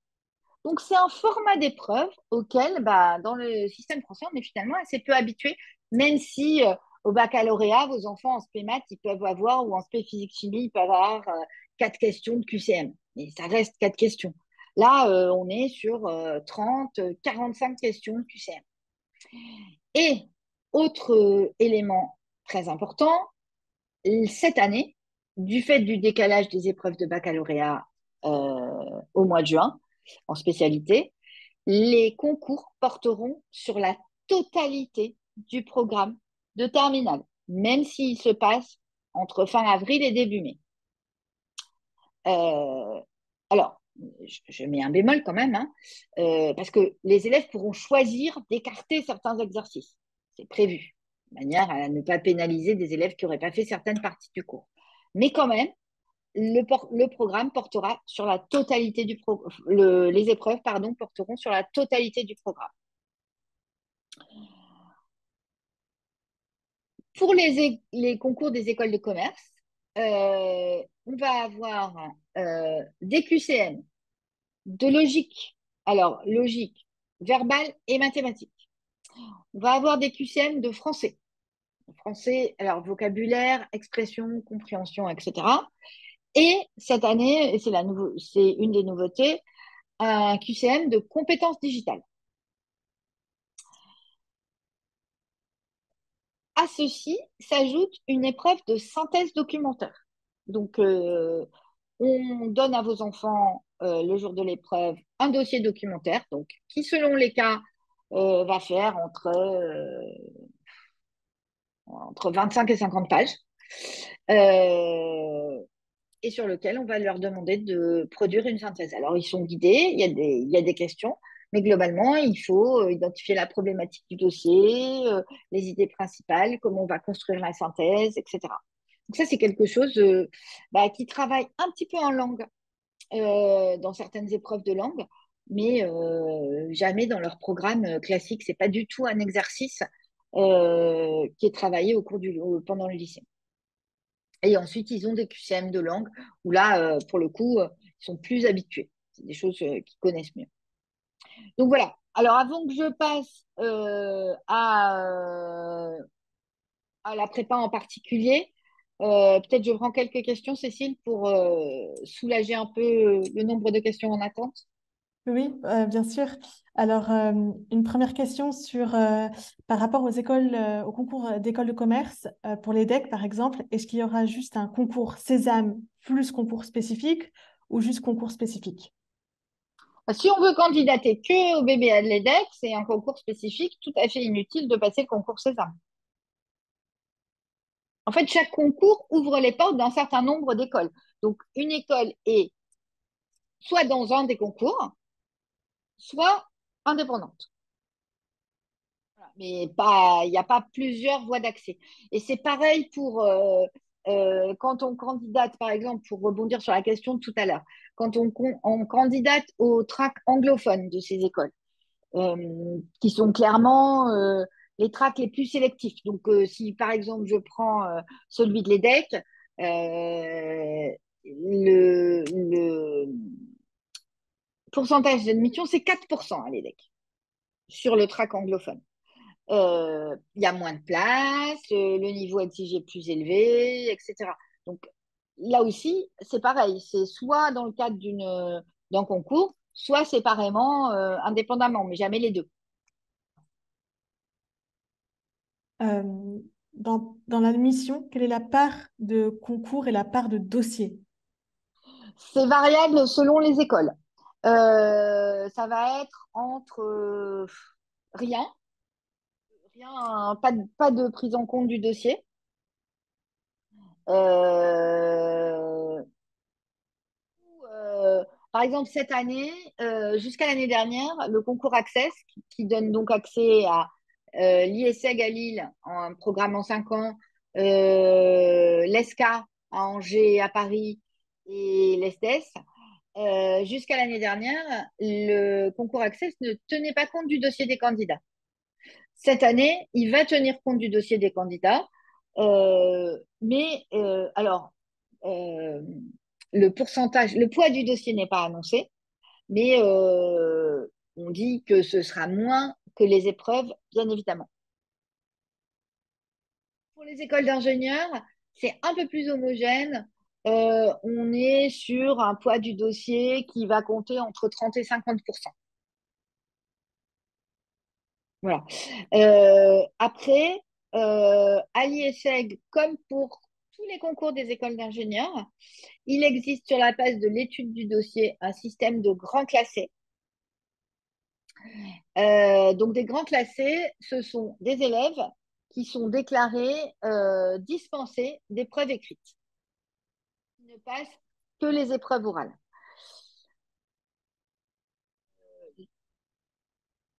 Donc, c'est un format d'épreuve auquel, bah, dans le système français, on est finalement assez peu habitué, même si euh, au baccalauréat, vos enfants en spé maths, ils peuvent avoir, ou en spé physique-chimie, ils peuvent avoir euh, quatre questions de QCM. Mais ça reste quatre questions. Là, euh, on est sur 30, 45 questions de QCM. Et autre élément très important, cette année, du fait du décalage des épreuves de baccalauréat au mois de juin, en spécialité, les concours porteront sur la totalité du programme de terminale, même s'il se passe entre fin avril et début mai. Euh, alors, je, mets un bémol quand même, hein, euh, parce que les élèves pourront choisir d'écarter certains exercices. C'est prévu, de manière à ne pas pénaliser des élèves qui n'auraient pas fait certaines parties du cours. Mais quand même, le, programme portera sur la totalité du les épreuves pardon, porteront sur la totalité du programme. Pour les, concours des écoles de commerce, euh, on va avoir euh, des QCM de logique, alors logique, verbale et mathématique. On va avoir des QCM de français. Français, alors vocabulaire, expression, compréhension, etc. Et cette année, c'est une des nouveautés, un QCM de compétences digitales. À ceci s'ajoute une épreuve de synthèse documentaire. Donc, euh, on donne à vos enfants euh, le jour de l'épreuve un dossier documentaire, qui selon les cas euh, va faire entre entre 25 et 50 pages, euh, et sur lequel on va leur demander de produire une synthèse. Alors, ils sont guidés, il y a des, il y a des questions, mais globalement, il faut euh, identifier la problématique du dossier, euh, les idées principales, comment on va construire la synthèse, etc. Donc ça, c'est quelque chose bah, qui travaille un petit peu en langue dans certaines épreuves de langue, mais jamais dans leur programme classique. C'est pas du tout un exercice qui est travaillé au cours du, pendant le lycée. Et ensuite, ils ont des QCM de langue où là, pour le coup, ils sont plus habitués. C'est des choses qu'ils connaissent mieux. Donc voilà. Alors avant que je passe à, à la prépa en particulier, peut-être je prends quelques questions, Cécile, pour soulager un peu le nombre de questions en attente. Oui, euh, bien sûr. Alors, euh, une première question sur, euh, par rapport aux écoles, au concours d'école de commerce, pour les DEC, par exemple, est-ce qu'il y aura juste un concours Sésame plus concours spécifique ou juste concours spécifique? Si on veut candidater que au BBA de l'EDEC, c'est un concours spécifique tout à fait inutile de passer le concours Sésame. En fait, chaque concours ouvre les portes d'un certain nombre d'écoles. Donc, une école est soit dans un des concours, soit indépendante. Mais il n'y a pas plusieurs voies d'accès. Et c'est pareil pour euh, euh, quand on candidate, par exemple, pour rebondir sur la question de tout à l'heure, quand on, candidate au track anglophone de ces écoles, euh, qui sont clairement les tracks les plus sélectifs. Donc, si par exemple je prends celui de l'EDEC, le, le pourcentage d'admission, c'est 4% à l'EDEC sur le track anglophone. Euh, il y a moins de place, euh, le niveau exigé est plus élevé, etc. Donc là aussi, c'est pareil. C'est soit dans le cadre d'un concours, soit séparément, euh, indépendamment, mais jamais les deux. dans, dans l'admission, quelle est la part de concours et la part de dossier? C'est variable selon les écoles. Euh, ça va être entre euh, rien, rien pas, de, pas de prise en compte du dossier. Euh, par exemple, cette année, jusqu'à l'année dernière, le concours Access, qui, donne donc accès à l'ISEG à Lille, un programme en 5 ans, l'ESCA à Angers à Paris et l'ESTES, euh, jusqu'à l'année dernière, le concours Access ne tenait pas compte du dossier des candidats. Cette année, il va tenir compte du dossier des candidats, euh, mais euh, alors, le pourcentage, le poids du dossier n'est pas annoncé, mais on dit que ce sera moins que les épreuves, bien évidemment. Pour les écoles d'ingénieurs, c'est un peu plus homogène. Euh, on est sur un poids du dossier qui va compter entre 30 et 50% Voilà. Euh, après, euh, à l'IESEG, comme pour tous les concours des écoles d'ingénieurs, il existe sur la base de l'étude du dossier un système de grands classés. donc des grands classés, ce sont des élèves qui sont déclarés dispensés d'épreuves écrites ne passe que les épreuves orales.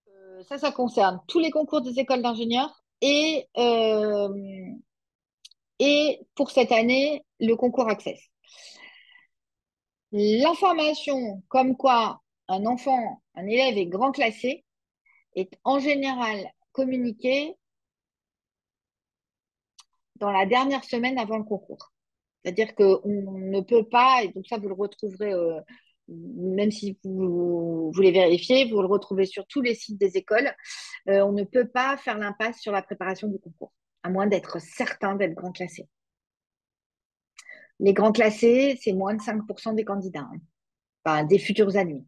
Euh, ça, ça concerne tous les concours des écoles d'ingénieurs et, euh, et pour cette année, le concours Access. L'information comme quoi un enfant, un élève est grand classé est en général communiquée dans la dernière semaine avant le concours. C'est-à-dire qu'on ne peut pas, et donc ça, vous le retrouverez, euh, même si vous voulez vérifier, vous le retrouvez sur tous les sites des écoles, euh, on ne peut pas faire l'impasse sur la préparation du concours, à moins d'être certain d'être grand classé. Les grands classés, c'est moins de 5% des candidats, hein. des futurs admis.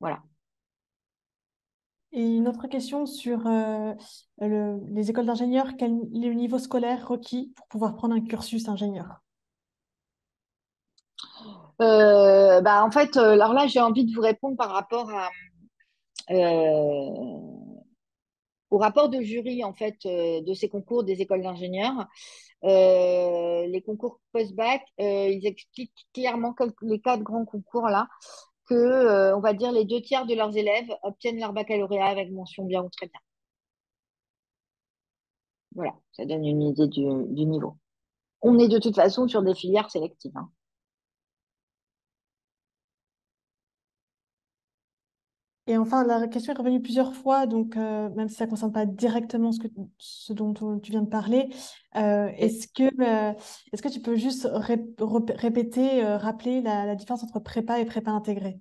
Voilà. Et une autre question sur euh, les écoles d'ingénieurs, quel est le niveau scolaire requis pour pouvoir prendre un cursus ingénieur euh, bah, En fait, euh, alors là, j'ai envie de vous répondre par rapport au rapport de jury en fait de ces concours des écoles d'ingénieurs. les concours post-bac, ils expliquent clairement les quatre grands concours là que, on va dire, les deux tiers de leurs élèves obtiennent leur baccalauréat avec mention bien ou très bien. Voilà, ça donne une idée du, niveau. On est de toute façon sur des filières sélectives. Hein. Et enfin, la question est revenue plusieurs fois, donc euh, même si ça ne concerne pas directement ce, que, ce dont tu viens de parler, euh, est-ce que, euh, que tu peux juste répéter, rappeler la, différence entre prépa et prépa intégrée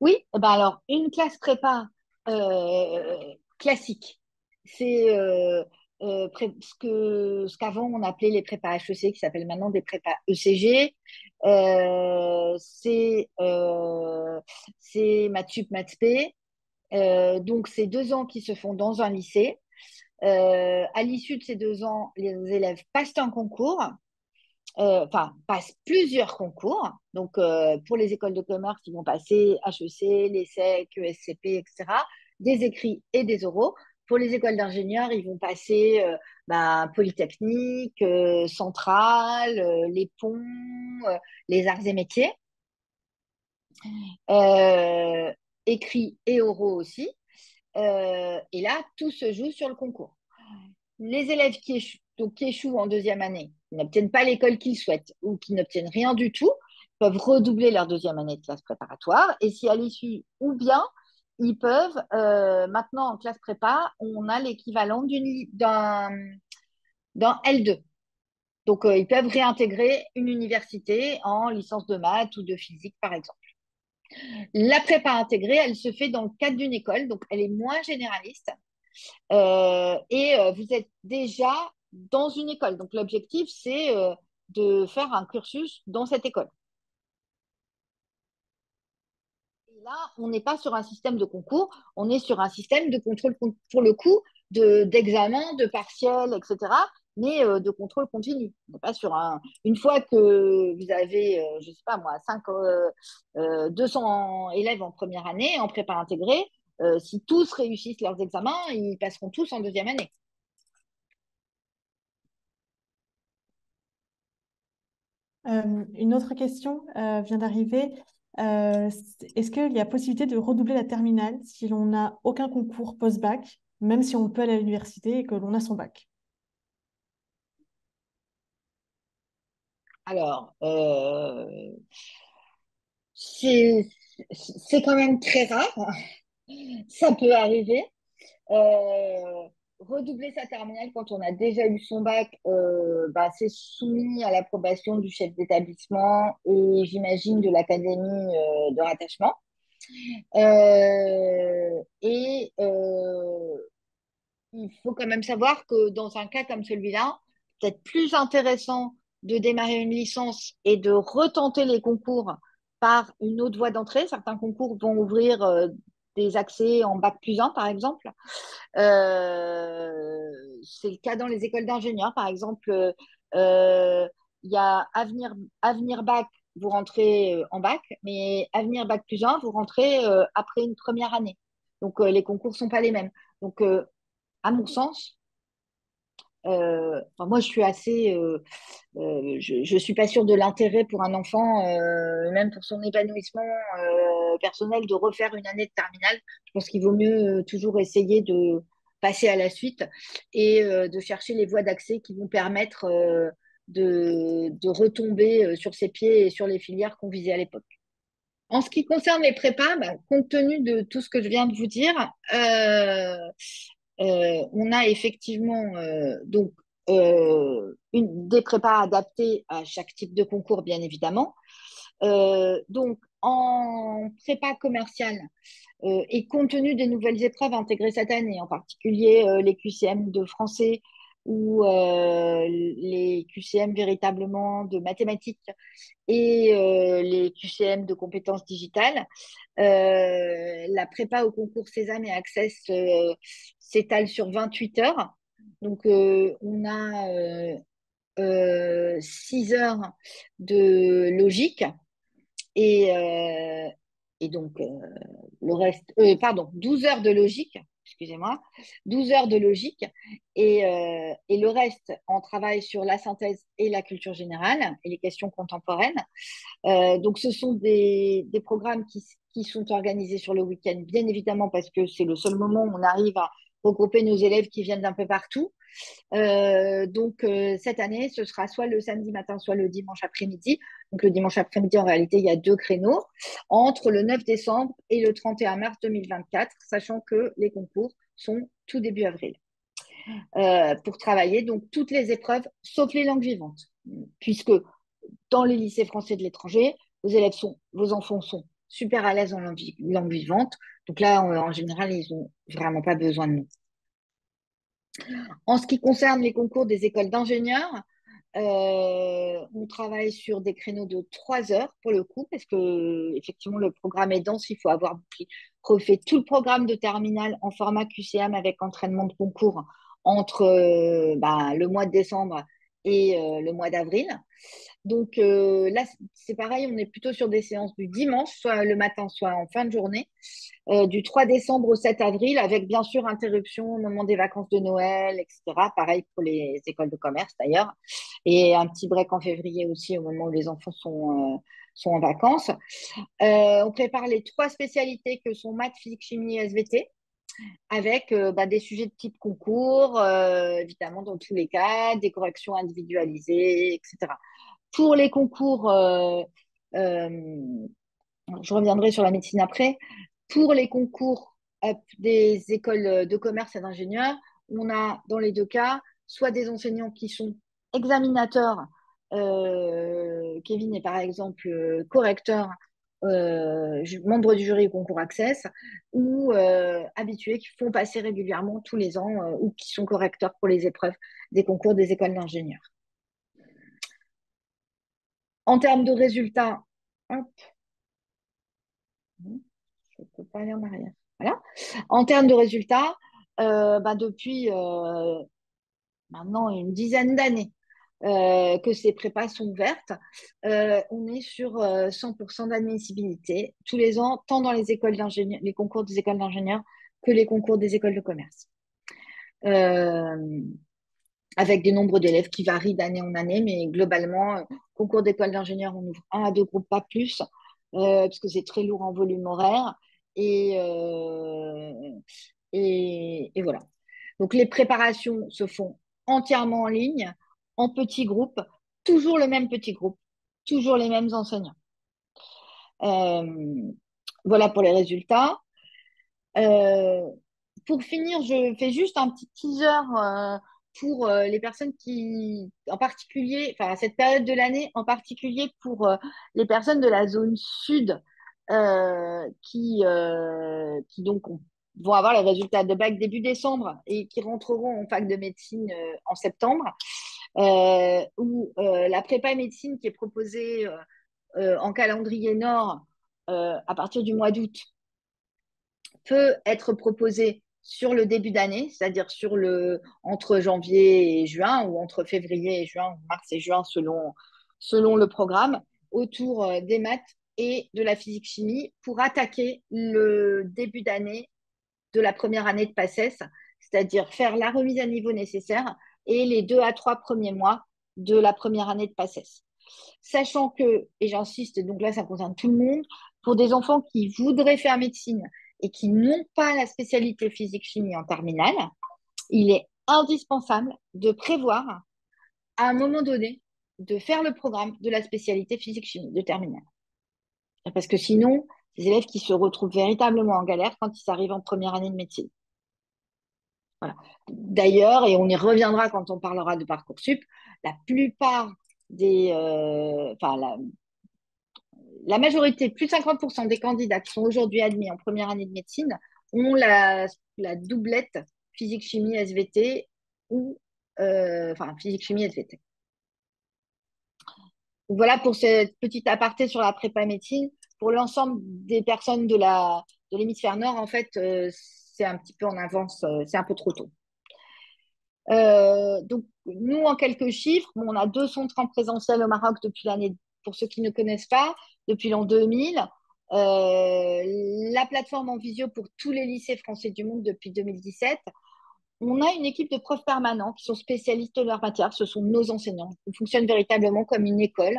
Oui, bah alors une classe prépa classique, c'est ce que ce qu'avant on appelait les prépas HEC, qui s'appellent maintenant des prépas ECG. Euh, c'est euh, maths sup, maths p. Euh, donc, c'est deux ans qui se font dans un lycée. Euh, à l'issue de ces deux ans, les élèves passent un concours, enfin, passent plusieurs concours. Donc, pour les écoles de commerce, ils vont passer HEC, l'ESSEC, ESCP, etc., des écrits et des oraux. Pour les écoles d'ingénieurs, ils vont passer bah, Polytechnique, euh, Centrale, euh, les ponts, euh, les arts et métiers, écrits et oraux aussi. et là, tout se joue sur le concours. Les élèves qui échouent, qui échouent en deuxième année, n'obtiennent pas l'école qu'ils souhaitent ou qui n'obtiennent rien du tout, peuvent redoubler leur deuxième année de classe préparatoire. Et si à l'issue, ou bien ils peuvent, euh, maintenant en classe prépa, on a l'équivalent d'un L2. Donc, euh, ils peuvent réintégrer une université en licence de maths ou de physique, par exemple. La prépa intégrée, elle se fait dans le cadre d'une école, donc elle est moins généraliste. Euh, et vous êtes déjà dans une école. Donc, l'objectif, c'est de faire un cursus dans cette école. On n'est pas sur un système de concours, on est sur un système de contrôle pour le coup d'examen, de, partiels, etc., mais euh, de contrôle continu. Pas sur un. Une fois que vous avez, euh, je ne sais pas moi, 5, 200 euh, élèves en première année, en prépa intégrée, si tous réussissent leurs examens, ils passeront tous en deuxième année. une autre question vient d'arriver. Euh, est-ce qu'il y a possibilité de redoubler la terminale si l'on n'a aucun concours post-bac, même si on peut aller à l'université et que l'on a son bac? Alors, euh, c'est quand même très rare. Ça peut arriver. Euh, redoubler sa terminale quand on a déjà eu son bac, euh, bah, c'est soumis à l'approbation du chef d'établissement et j'imagine de l'académie euh, de rattachement. Euh, et il faut quand même savoir que dans un cas comme celui-là, peut-être plus intéressant de démarrer une licence et de retenter les concours par une autre voie d'entrée. Certains concours vont ouvrir des accès en bac plus 1, par exemple. Euh, c'est le cas dans les écoles d'ingénieurs, par exemple. Euh, il y a Avenir, Avenir Bac, vous rentrez euh, en bac, mais Avenir Bac plus 1, vous rentrez après une première année. Donc, les concours ne sont pas les mêmes. Donc, à mon sens, euh, moi, je suis assez. Euh, je ne suis pas sûre de l'intérêt pour un enfant, même pour son épanouissement personnel, de refaire une année de terminale. Je pense qu'il vaut mieux toujours essayer de passer à la suite et de chercher les voies d'accès qui vont permettre de, de, retomber sur ses pieds et sur les filières qu'on visait à l'époque. En ce qui concerne les prépas, bah, compte tenu de tout ce que je viens de vous dire, euh, on a effectivement euh, donc euh, des prépas adaptés à chaque type de concours, bien évidemment. donc, en prépa commerciale, et compte tenu des nouvelles épreuves intégrées cette année, en particulier les QCM de français ou les QCM véritablement de mathématiques et les QCM de compétences digitales, la prépa au concours Sésame et Access s'étale sur 28 heures. Donc, euh, on a euh, 6 euh, heures de logique et, euh, et donc le reste, pardon, 12 heures de logique, excusez-moi, 12 heures de logique et, euh, et, le reste en travail sur la synthèse et la culture générale et les questions contemporaines. Euh, donc, ce sont des, des programmes qui, qui, sont organisés sur le week-end, bien évidemment, parce que c'est le seul moment où on arrive à regrouper nos élèves qui viennent d'un peu partout. Euh, donc, euh, cette année, ce sera soit le samedi matin, soit le dimanche après-midi. Donc, le dimanche après-midi, en réalité, il y a deux créneaux entre le 9 décembre et le 31 mars 2024, sachant que les concours sont tout début avril. Euh, pour travailler donc toutes les épreuves, sauf les langues vivantes, puisque dans les lycées français de l'étranger, vos élèves sont, vos enfants sont super à l'aise en langue, vivante. Donc là, en, général, ils n'ont vraiment pas besoin de nous. En ce qui concerne les concours des écoles d'ingénieurs, euh, on travaille sur des créneaux de trois heures pour le coup, parce que effectivement le programme est dense. Il faut avoir refait tout le programme de terminale en format QCM avec entraînement de concours entre euh, bah, le mois de décembre et euh, le mois d'avril. Donc euh, là, c'est pareil, on est plutôt sur des séances du dimanche, soit le matin, soit en fin de journée, euh, du 3 décembre au 7 avril, avec bien sûr interruption au moment des vacances de Noël, etc. Pareil pour les écoles de commerce d'ailleurs. Et un petit break en février aussi, au moment où les enfants sont, euh, en vacances. on prépare les trois spécialités que sont maths, physique, chimie et SVT avec bah, des sujets de type concours, évidemment dans tous les cas, des corrections individualisées, etc. Pour les concours, euh, euh, je reviendrai sur la médecine après, pour les concours des écoles de commerce et d'ingénieurs, on a dans les deux cas soit des enseignants qui sont examinateurs, euh, Kevin est par exemple correcteur, membre du jury au concours Access, ou habitués qui font passer régulièrement tous les ans ou qui sont correcteurs pour les épreuves des concours des écoles d'ingénieurs. En termes de résultats. En termes de résultats, euh, bah, depuis euh, maintenant une dizaine d'années euh, que ces prépas sont ouvertes, on est sur 100% d'admissibilité tous les ans, tant dans les écoles d'ingénieurs, les concours des écoles d'ingénieurs que les concours des écoles de commerce avec des nombres d'élèves qui varient d'année en année, mais globalement, euh, concours d'école d'ingénieur, on ouvre un à deux groupes, pas plus, euh, parce que c'est très lourd en volume horaire. Euh, et, et, voilà. Donc les préparations se font entièrement en ligne, en petits groupes, toujours le même petit groupe, toujours les mêmes enseignants. voilà pour les résultats. pour finir, je fais juste un petit teaser pour euh, les personnes qui, en particulier, enfin à cette période de l'année, en particulier pour euh, les personnes de la zone sud euh, qui, qui donc vont avoir les résultats de bac début décembre et qui rentreront en fac de médecine en septembre, ou la prépa médecine qui est proposée en calendrier nord à partir du mois d'août peut être proposée sur le début d'année, c'est-à-dire sur le entre janvier et juin ou entre février et juin, mars et juin selon, le programme, autour euh, des maths et de la physique-chimie pour attaquer le début d'année de la première année de PACES, c'est-à-dire faire la remise à niveau nécessaire et les deux à trois premiers mois de la première année de PACES. Sachant que, et j'insiste, donc là ça concerne tout le monde, pour des enfants qui voudraient faire médecine et qui n'ont pas la spécialité physique-chimie en terminale, il est indispensable de prévoir à un moment donné de faire le programme de la spécialité physique-chimie de terminale. Parce que sinon, les élèves qui se retrouvent véritablement en galère quand ils arrivent en première année de médecine. D'ailleurs, et on y reviendra quand on parlera de Parcoursup, la plupart des, euh, la majorité, plus de 50% des candidats qui sont aujourd'hui admis en première année de médecine ont la, doublette physique-chimie SVT ou euh, enfin physique-chimie SVT. voilà pour cette petite aparté sur la prépa médecine. Pour l'ensemble des personnes de l'hémisphère nord, en fait, euh, c'est un petit peu en avance, euh, c'est un peu trop tôt. donc, nous, en quelques chiffres, on a deux centres en présentiel au Maroc depuis l'année, pour ceux qui ne connaissent pas, depuis l'an 2000. la plateforme en visio pour tous les lycées français du monde depuis 2017. On a une équipe de profs permanents qui sont spécialistes de leur matière. Ce sont nos enseignants. On fonctionne véritablement comme une école.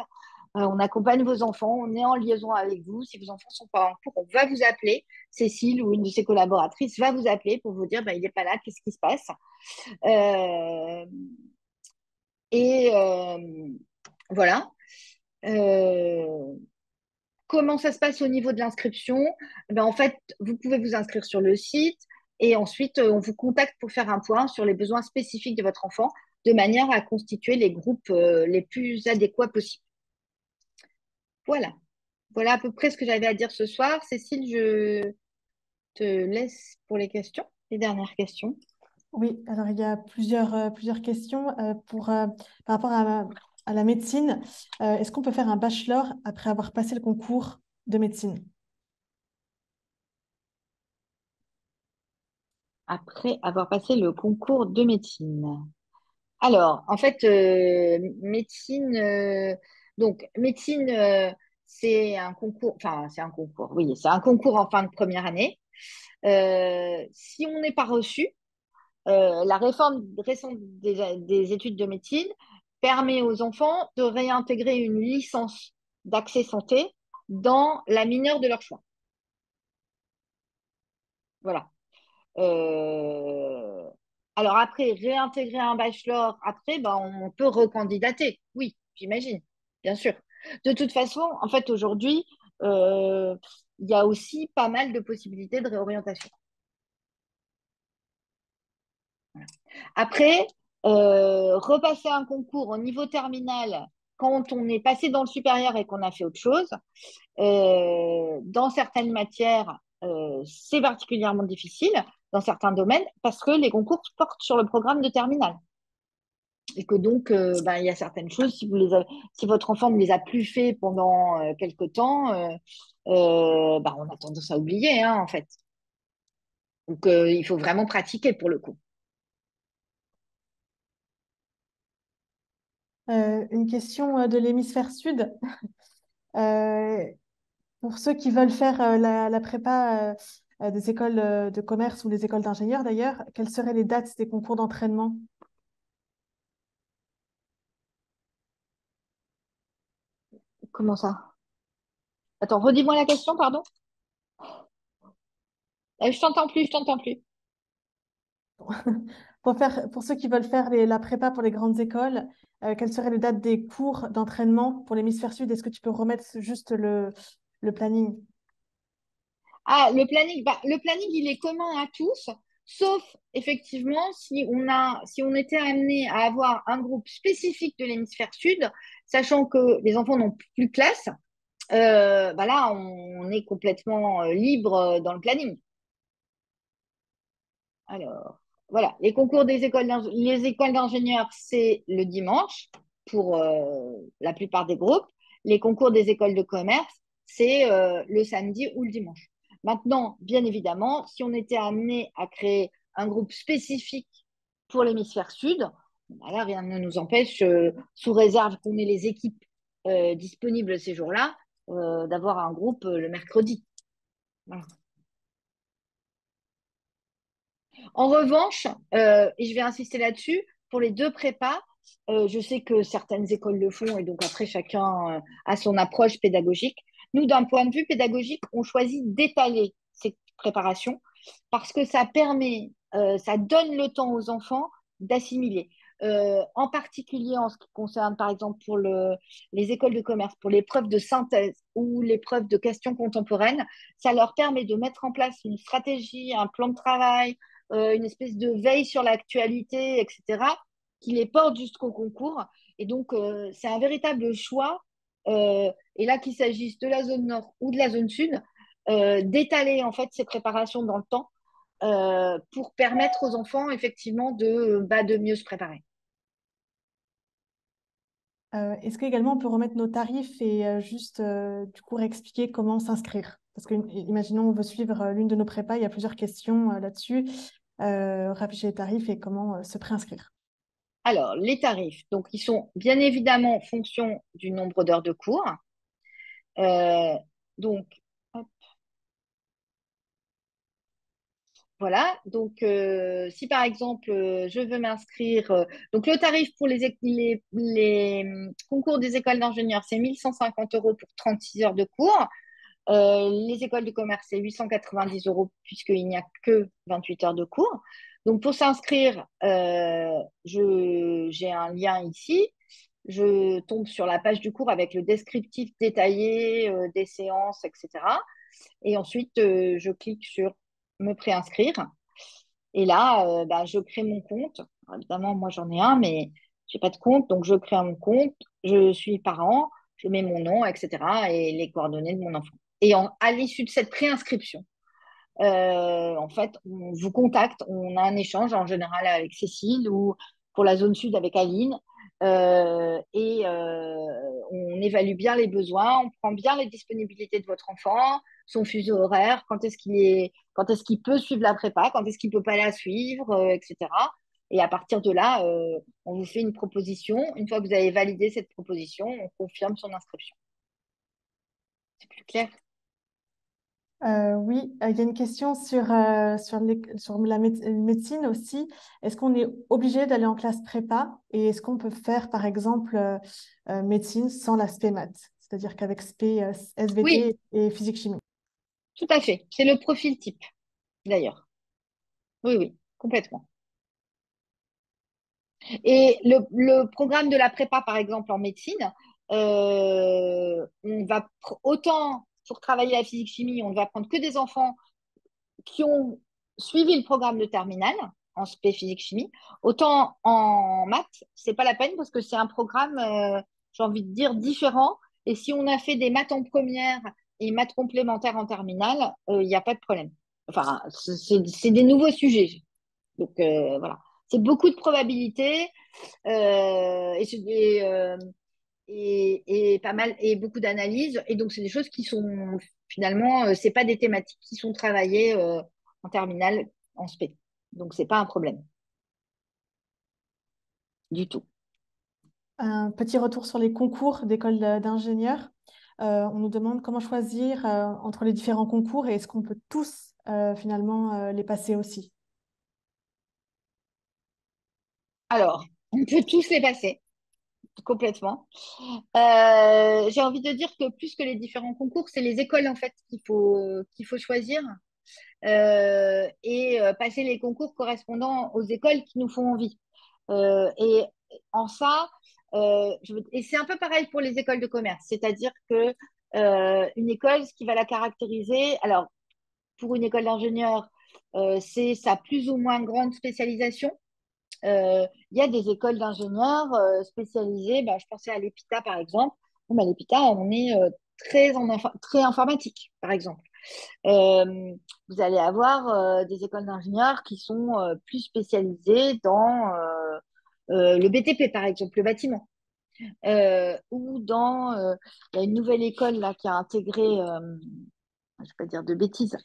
on accompagne vos enfants, on est en liaison avec vous. Si vos enfants sont pas en cours, on va vous appeler. Cécile ou une de ses collaboratrices va vous appeler pour vous dire bah, il n'est pas là, qu'est-ce qui se passe? Et voilà. Euh, comment ça se passe au niveau de l'inscription? Ben, En fait, vous pouvez vous inscrire sur le site et ensuite, euh, on vous contacte pour faire un point sur les besoins spécifiques de votre enfant de manière à constituer les groupes euh, les plus adéquats possibles. Voilà. Voilà à peu près ce que j'avais à dire ce soir. Cécile, je te laisse pour les questions, les dernières questions. Oui, alors il y a plusieurs, plusieurs questions pour, par rapport à, à la médecine, euh, est-ce qu'on peut faire un bachelor après avoir passé le concours de médecine? Après avoir passé le concours de médecine. Alors, en fait, euh, médecine, euh, donc médecine, c'est un concours, enfin, c'est un concours, oui, c'est un concours en fin de première année. si on n'est pas reçu, la réforme récente des, études de médecine permet aux enfants de réintégrer une licence d'accès santé dans la mineure de leur choix. Voilà. Euh, alors après, réintégrer un bachelor, après, ben, on peut recandidater. Oui, j'imagine, bien sûr. De toute façon, en fait, aujourd'hui, euh, il y a aussi pas mal de possibilités de réorientation. Après, euh, repasser un concours au niveau terminal quand on est passé dans le supérieur et qu'on a fait autre chose, euh, dans certaines matières, euh, c'est particulièrement difficile dans certains domaines parce que les concours portent sur le programme de terminal. Et que donc, ben, il y a certaines choses, si, votre enfant ne les a plus fait pendant quelque temps, ben, on a tendance à oublier, hein, en fait. Donc, il faut vraiment pratiquer pour le coup. Une question euh, de l'hémisphère sud. Euh, pour ceux qui veulent faire la, prépa des écoles de commerce ou des écoles d'ingénieurs d'ailleurs, quelles seraient les dates des concours d'entraînement? Comment ça? Attends, redis-moi la question, pardon. Je t'entends plus, je t'entends plus. Pour, ceux qui veulent faire la prépa pour les grandes écoles, euh, quelle serait la date des cours d'entraînement pour l'hémisphère sud? Est-ce que tu peux remettre juste le, planning? Ah, le planning, bah, le planning, il est commun à tous, sauf effectivement si on, a, si on était amené à avoir un groupe spécifique de l'hémisphère sud, sachant que les enfants n'ont plus classe, euh, bah on, est complètement euh, libre dans le planning. Alors, voilà, les concours des écoles les d'ingénieurs, c'est le dimanche pour euh, la plupart des groupes. Les concours des écoles de commerce, c'est euh, le samedi ou le dimanche. Maintenant, bien évidemment, si on était amené à créer un groupe spécifique pour l'hémisphère sud, bah rien ne nous empêche, euh, sous réserve qu'on ait les équipes disponibles ces jours-là, d'avoir un groupe le mercredi. Voilà. En revanche, euh, et je vais insister là-dessus, pour les deux prépas, euh, je sais que certaines écoles le font et donc après chacun euh, a son approche pédagogique. Nous, d'un point de vue pédagogique, on choisit d'étaler ces préparations parce que ça permet, ça donne le temps aux enfants d'assimiler. en particulier en ce qui concerne, par exemple, pour les écoles de commerce, pour l'épreuve de synthèse ou l'épreuve de questions contemporaines, ça leur permet de mettre en place une stratégie, un plan de travail, euh, une espèce de veille sur l'actualité, etc., qui les porte jusqu'au concours. Et donc, euh, c'est un véritable choix, euh, et là qu'il s'agisse de la zone nord ou de la zone sud, d'étaler en fait ces préparations dans le temps pour permettre aux enfants effectivement de, bah, de mieux se préparer. Est-ce qu'également on peut remettre nos tarifs et juste du coup expliquer comment s'inscrire? Parce que imaginons on veut suivre l'une de nos prépas, il y a plusieurs questions là-dessus euh, Rappeler les tarifs et comment euh, se préinscrire. Alors, les tarifs, donc ils sont bien évidemment en fonction du nombre d'heures de cours. Euh, donc. Voilà, donc si par exemple je veux m'inscrire, donc le tarif pour les hum, concours des écoles d'ingénieurs, c'est 1150 euros pour 36 heures de cours. Euh, les écoles de commerce, c'est 890 euros puisqu'il n'y a que 28 heures de cours. Donc pour s'inscrire, euh, je, j'ai un lien ici. Je tombe sur la page du cours avec le descriptif détaillé euh, des séances, etc. Et ensuite, je clique sur me préinscrire. Et là, bah, je crée mon compte. Évidemment, moi, j'en ai un, mais j'ai pas de compte. Donc, je crée mon compte. Je suis parent. Je mets mon nom, etc. et les coordonnées de mon enfant. Et à l'issue de cette préinscription, euh, en fait, on vous contacte. On a un échange en général avec Cécile ou pour la zone sud avec Aline. Euh, et euh, on évalue bien les besoins, on prend bien les disponibilités de votre enfant, son fuseau horaire, quand est-ce qu'il est, quand est-ce qu'il peut suivre la prépa, quand est-ce qu'il peut pas la suivre, etc. Et à partir de là, on vous fait une proposition. Une fois que vous avez validé cette proposition, on confirme son inscription. C'est plus clair? Euh, oui, euh, il y a une question sur, euh, sur, les- sur la méde- médecine aussi. Est-ce qu'on est obligé d'aller en classe prépa et est-ce qu'on peut faire, par exemple, médecine sans l'aspect maths, c'est-à-dire qu'avec SP, Oui, SVT et physique-chimie? tout à fait. C'est le profil type, d'ailleurs. Oui, oui, complètement. Et le, le programme de la prépa, par exemple, en médecine, on va autant pour travailler la physique-chimie, on ne va prendre que des enfants qui ont suivi le programme de terminale en spé physique-chimie. Autant en maths, c'est pas la peine parce que c'est un programme, euh, j'ai envie de dire, différent. Et si on a fait des maths en première et maths complémentaires en terminale, euh, il n'y a pas de problème. Enfin, c'est des nouveaux sujets. Donc euh, voilà. C'est beaucoup de probabilités euh, et, euh, et, et pas mal et beaucoup d'analyses. Et donc, c'est des choses qui sont finalement, euh, c'est pas des thématiques qui sont travaillées euh, en terminale en spé. Donc, c'est pas un problème du tout. Un petit retour sur les concours d'école d'ingénieurs. Euh, on nous demande comment choisir euh, entre les différents concours et est-ce qu'on peut tous finalement les passer aussi? Alors, on peut tous les passer complètement. Euh, j'ai envie de dire que plus que les différents concours, c'est les écoles en fait qu'il faut choisir euh, et euh, passer les concours correspondant aux écoles qui nous font envie. Et en ça, je et c'est un peu pareil pour les écoles de commerce, c'est-à-dire que une école, ce qui va la caractériser, alors pour une école d'ingénieur, c'est sa plus ou moins grande spécialisation. Il y a des écoles d'ingénieurs euh, spécialisées, bah, je pensais à l'EPITA par exemple. Bon, bah, l'EPITA, on est euh, très, en très informatique, par exemple. Euh, vous allez avoir des écoles d'ingénieurs qui sont plus spécialisées dans le BTP, par exemple, le bâtiment. Ou dans, il y a une nouvelle école là qui a intégré, je ne vais pas dire de bêtises,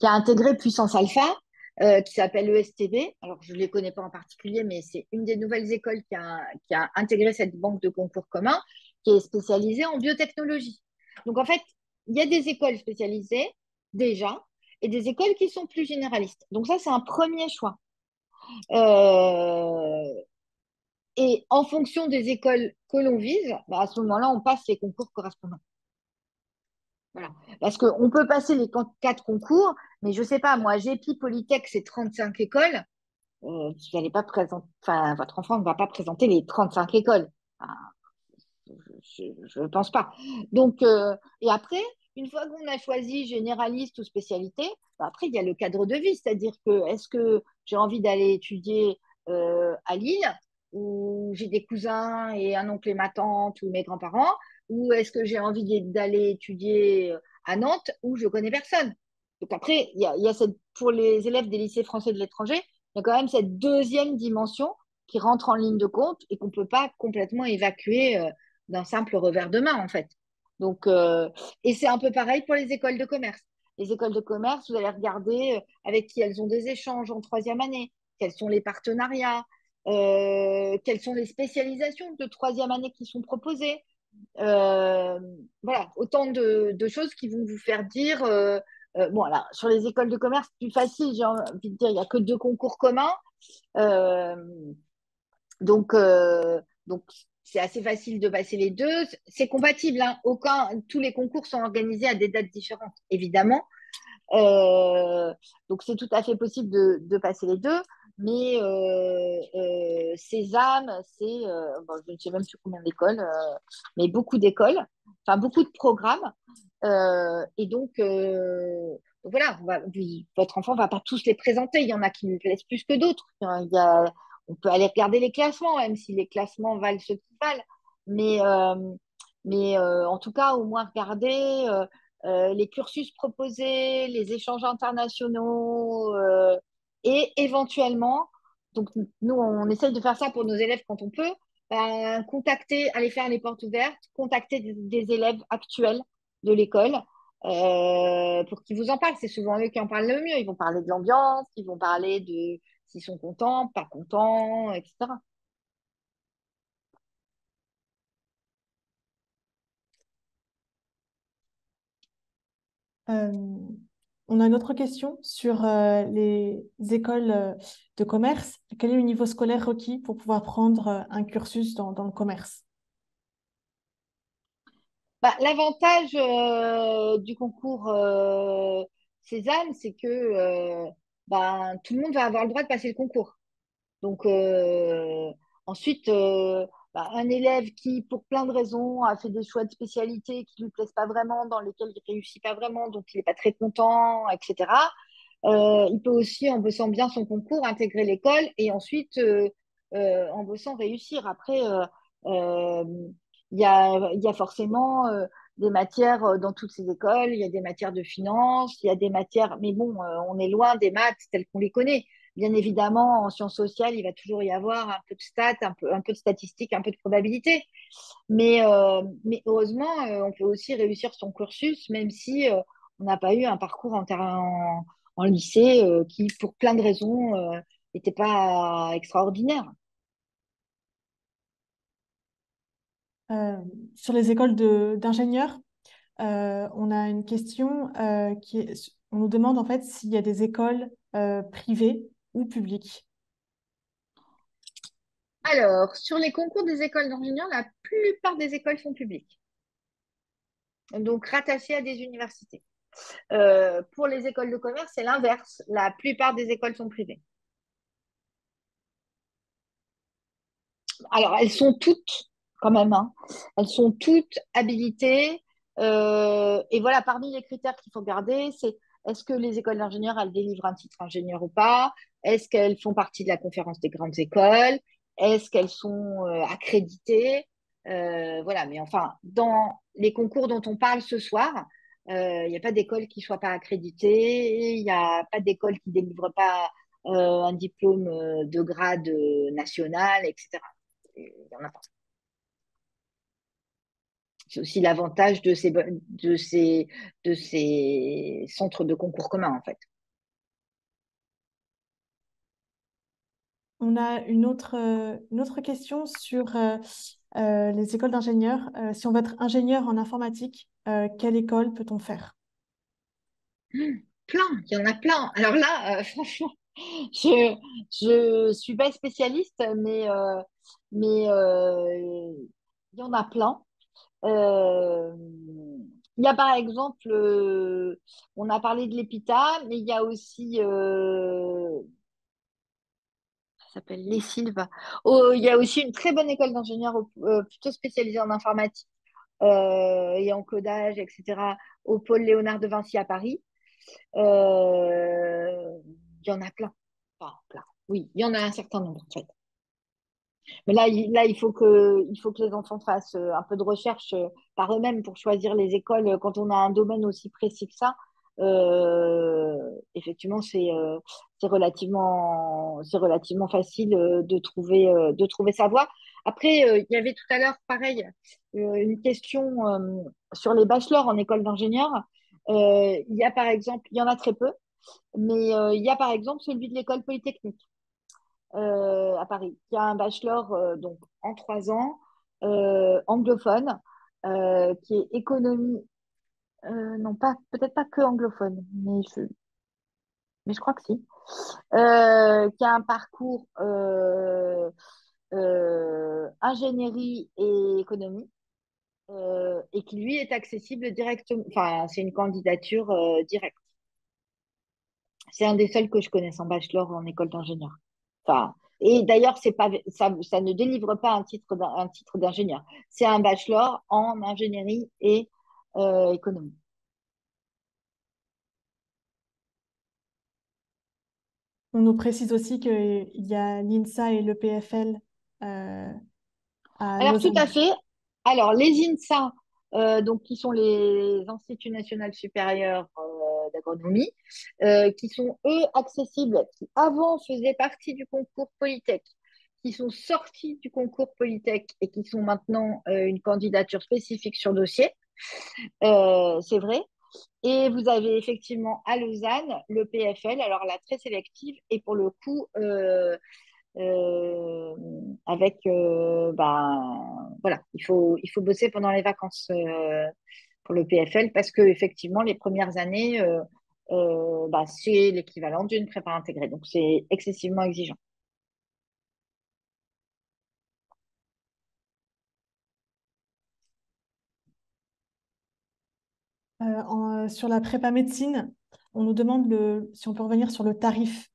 qui a intégré Puissance Alpha, euh, qui s'appelle ESTB. Alors, je ne les connais pas en particulier, mais c'est une des nouvelles écoles qui a, intégré cette banque de concours commun, qui est spécialisée en biotechnologie. Donc, en fait, il y a des écoles spécialisées déjà et des écoles qui sont plus généralistes. Donc, ça, c'est un premier choix. Euh, et en fonction des écoles que l'on vise, bah, à ce moment-là, on passe les concours correspondants. Parce qu'on peut passer les quatre concours, mais je ne sais pas, moi, GEPI, Polytech, c'est 35 écoles. Euh, vous pas enfin, votre enfant ne va pas présenter les 35 écoles. Enfin, je ne pense pas. Donc, euh, et après, une fois qu'on a choisi généraliste ou spécialité, bah après, il y a le cadre de vie, c'est-à-dire que est-ce que j'ai envie d'aller étudier euh, à Lille, où j'ai des cousins et un oncle et ma tante ou mes grands-parents, ou est-ce que j'ai envie d'aller étudier à Nantes, où je connais personne? Donc après, il y a, cette, pour les élèves des lycées français de l'étranger, il y a quand même cette deuxième dimension qui rentre en ligne de compte et qu'on ne peut pas complètement évacuer euh, d'un simple revers de main, en fait. Donc, euh, et c'est un peu pareil pour les écoles de commerce. Les écoles de commerce, vous allez regarder euh, avec qui elles ont des échanges en troisième année, quels sont les partenariats, euh, quelles sont les spécialisations de troisième année qui sont proposées. Euh, voilà, autant de, choses qui vont vous faire dire, euh, bon, alors, sur les écoles de commerce, plus facile, j'ai envie de dire, il n'y a que deux concours communs. donc, donc c'est assez facile de passer les deux. C'est compatible. Hein. Aucun, tous les concours sont organisés à des dates différentes, évidemment. Euh, donc, c'est tout à fait possible de, de passer les deux. Mais euh, euh, Sésame, c'est, bon, je ne sais même plus combien d'écoles, mais beaucoup d'écoles, enfin beaucoup de programmes. et donc, voilà, votre enfant ne va pas tous les présenter. Il y en a qui lui plaisent plus que d'autres. On peut aller regarder les classements, même si les classements valent ce qu'ils valent. Mais, euh, mais euh, en tout cas, au moins regarder euh, les cursus proposés, les échanges internationaux et éventuellement, donc nous, on essaye de faire ça pour nos élèves quand on peut, ben, contacter, aller faire les portes ouvertes, contacter des, élèves actuels de l'école pour qu'ils vous en parlent. C'est souvent eux qui en parlent le mieux. Ils vont parler de l'ambiance, ils vont parler de, s'ils sont contents, pas contents, etc. Euh, on a une autre question sur euh, les écoles euh, de commerce. Quel est le niveau scolaire requis pour pouvoir prendre un cursus dans, le commerce? Bah, L'avantage du concours Cézanne, c'est que ben, tout le monde va avoir le droit de passer le concours. Donc, euh, ensuite, euh, ben, un élève qui, pour plein de raisons, a fait des choix de spécialité qui ne lui plaisent pas vraiment, dans lesquels il ne réussit pas vraiment, donc il n'est pas très content, etc. Euh, il peut aussi, en bossant bien son concours, intégrer l'école et ensuite, en bossant, réussir. Après, il y a, forcément des matières euh, dans toutes ces écoles, il y a des matières de finance, il y a des matières, mais bon, euh, on est loin des maths telles qu'on les connaît. Bien évidemment, en sciences sociales, il va toujours y avoir un peu de stats, un peu, de statistiques, un peu de probabilité. Mais, euh, mais heureusement, on peut aussi réussir son cursus, même si on n'a pas eu un parcours en, en, lycée qui, pour plein de raisons, n'était pas extraordinaire. Euh, sur les écoles d'ingénieurs, euh, on a une question euh, qui est, on nous demande en fait s'il y a des écoles privées ou. Alors, sur les concours des écoles d'ingénieurs, la plupart des écoles sont publiques, donc rattachées à des universités. pour les écoles de commerce, c'est l'inverse. La plupart des écoles sont privées. Alors, elles sont toutes quand même. Hein. Elles sont toutes habilitées. Euh, et voilà, parmi les critères qu'il faut garder, c'est est-ce que les écoles d'ingénieurs, elles délivrent un titre ingénieur ou pas? Est-ce qu'elles font partie de la conférence des grandes écoles? Est-ce qu'elles sont euh, accréditées? Euh, Voilà, mais enfin, dans les concours dont on parle ce soir, il n'y a pas d'école qui ne soit pas accréditée, il n'y a pas d'école qui ne délivre pas un diplôme de grade national, etc. Il n'y en a pas. C'est aussi l'avantage de ces, de, ces, de ces centres de concours communs, en fait. On a une autre, une autre question sur euh, euh, les écoles d'ingénieurs. Euh, si on veut être ingénieur en informatique, quelle école peut-on faire? Plein, il y en a plein. Alors là, franchement, je ne suis pas spécialiste, mais, mais il y en a plein. Euh, il y a par exemple, euh, on a parlé de l'EPITA, mais il y a aussi, euh, ça s'appelle les Silves. Oh, il y a aussi une très bonne école d'ingénieurs plutôt spécialisée en informatique et en codage, etc., au pôle Léonard de Vinci à Paris. il y en a plein. Enfin, plein. Oui, il y en a un certain nombre en fait. Mais là, il, là, il faut que, il faut que les enfants fassent euh, un peu de recherche euh, par eux-mêmes pour choisir les écoles. Euh, quand on a un domaine aussi précis que ça, effectivement, c'est relativement, relativement facile de trouver, de trouver sa voie. Après, il y avait tout à l'heure, pareil, une question sur les bachelors en école d'ingénieur. il y a par exemple, il y en a très peu, mais il y a par exemple celui de l'école polytechnique. Euh, à Paris. Y a un bachelor euh, donc, en trois ans, euh, anglophone, qui est économie, non, pas, peut-être pas que anglophone, mais je, mais je crois que si. Qui a un parcours ingénierie et économie et qui lui est accessible directement. Enfin, c'est une candidature directe. C'est un des seuls que je connaisse en bachelor en école d'ingénieur. Enfin, et d'ailleurs, c'est pas, ça, ça ne délivre pas un titre un titre d'ingénieur. C'est un bachelor en ingénierie et euh, économie. On nous précise aussi qu'il y a l'INSA et l'EPFL euh, à Alors, tout à fait. Alors, les INSA, euh, donc, qui sont les Instituts nationaux supérieurs euh, d'agronomie, euh, qui sont, eux, accessibles, qui avant faisaient partie du concours Polytech, qui sont sortis du concours Polytech et qui sont maintenant euh, une candidature spécifique sur dossier. Euh, c'est vrai. Et vous avez effectivement à Lausanne le PFL, alors là, très sélective, et pour le coup, avec, ben, voilà, il faut, il faut bosser pendant les vacances pour le PFL parce que effectivement, les premières années, euh, euh, bah, c'est l'équivalent d'une prépa intégrée. Donc, c'est excessivement exigeant. Euh, en- sur la prépa médecine, on nous demande le, si on peut revenir sur le tarif.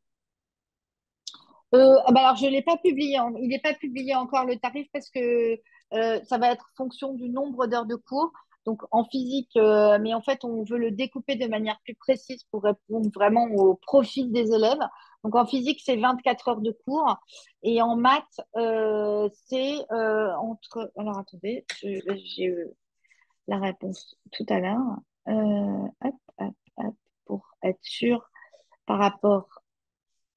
Ah bah alors, je ne l'ai pas publié. Il n'est pas publié encore le tarif parce que ça va être fonction du nombre d'heures de cours. Donc, en physique, euh, mais en fait, on veut le découper de manière plus précise pour répondre vraiment au profil des élèves. Donc, en physique, c'est 24 heures de cours. Et en maths, euh, c'est euh, entre... Alors, attendez, j'ai eu la réponse tout à l'heure. Hop, hop, hop, pour être sûr par rapport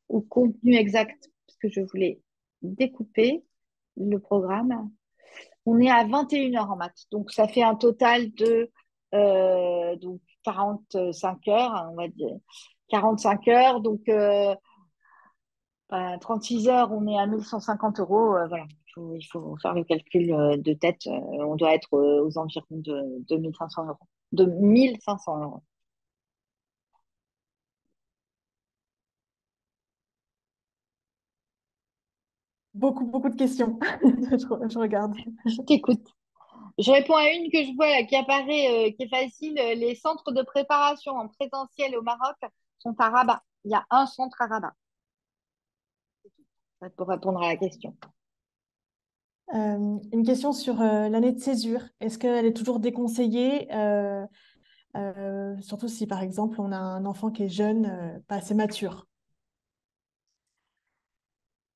au contenu exact, parce que je voulais découper le programme. On est à 21 heures en maths, donc ça fait un total de euh, donc 45 heures, hein, on va dire. 45 heures, donc euh, bah, 36 heures, on est à 1150 euros. euh, voilà, il faut, il faut faire le calcul euh, de tête. euh, on doit être euh, aux environs de 2500 euros. De 1500 euros. Beaucoup, beaucoup de questions. Je, je regarde. Je t'écoute. Je réponds à une que je vois là, qui apparaît, euh, qui est facile. Euh, Les centres de préparation en présentiel au Maroc sont à Rabat. Il y a un centre à Rabat. Pour répondre à la question. Euh, une question sur euh, l'année de césure. Est-ce qu'elle est toujours déconseillée, euh, surtout si par exemple on a un enfant qui est jeune, pas assez mature?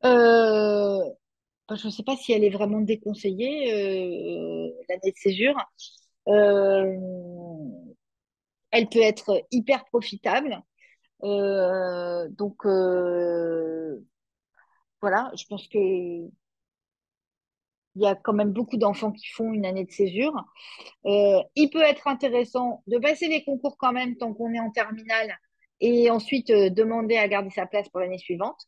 Euh, je ne sais pas si elle est vraiment déconseillée, euh, l'année de césure. Euh, elle peut être hyper profitable. Donc, voilà, je pense que il y a quand même beaucoup d'enfants qui font une année de césure. Il peut être intéressant de passer les concours quand même tant qu'on est en terminale et ensuite demander à garder sa place pour l'année suivante.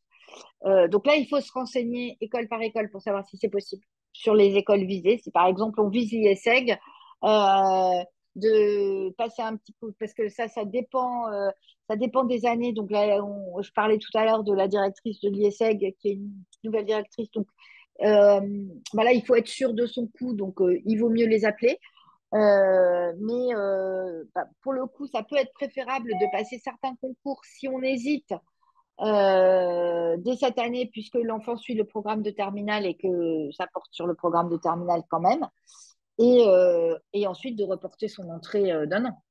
Euh, donc là, il faut se renseigner école par école pour savoir si c'est possible sur les écoles visées. Si par exemple on vise l'IESEG, euh, de passer un petit coup, parce que ça, ça dépend, euh, ça dépend des années. Donc là, on- je parlais tout à l'heure de la directrice de l'IESEG, qui est une nouvelle directrice. Donc euh, voilà, il faut être sûr de son coup, donc il vaut mieux les appeler. Mais bah, pour le coup, ça peut être préférable de passer certains concours si on hésite euh, dès cette année, puisque l'enfant suit le programme de terminale et que ça porte sur le programme de terminale quand même, et, euh, ensuite de reporter son entrée euh, d'un an.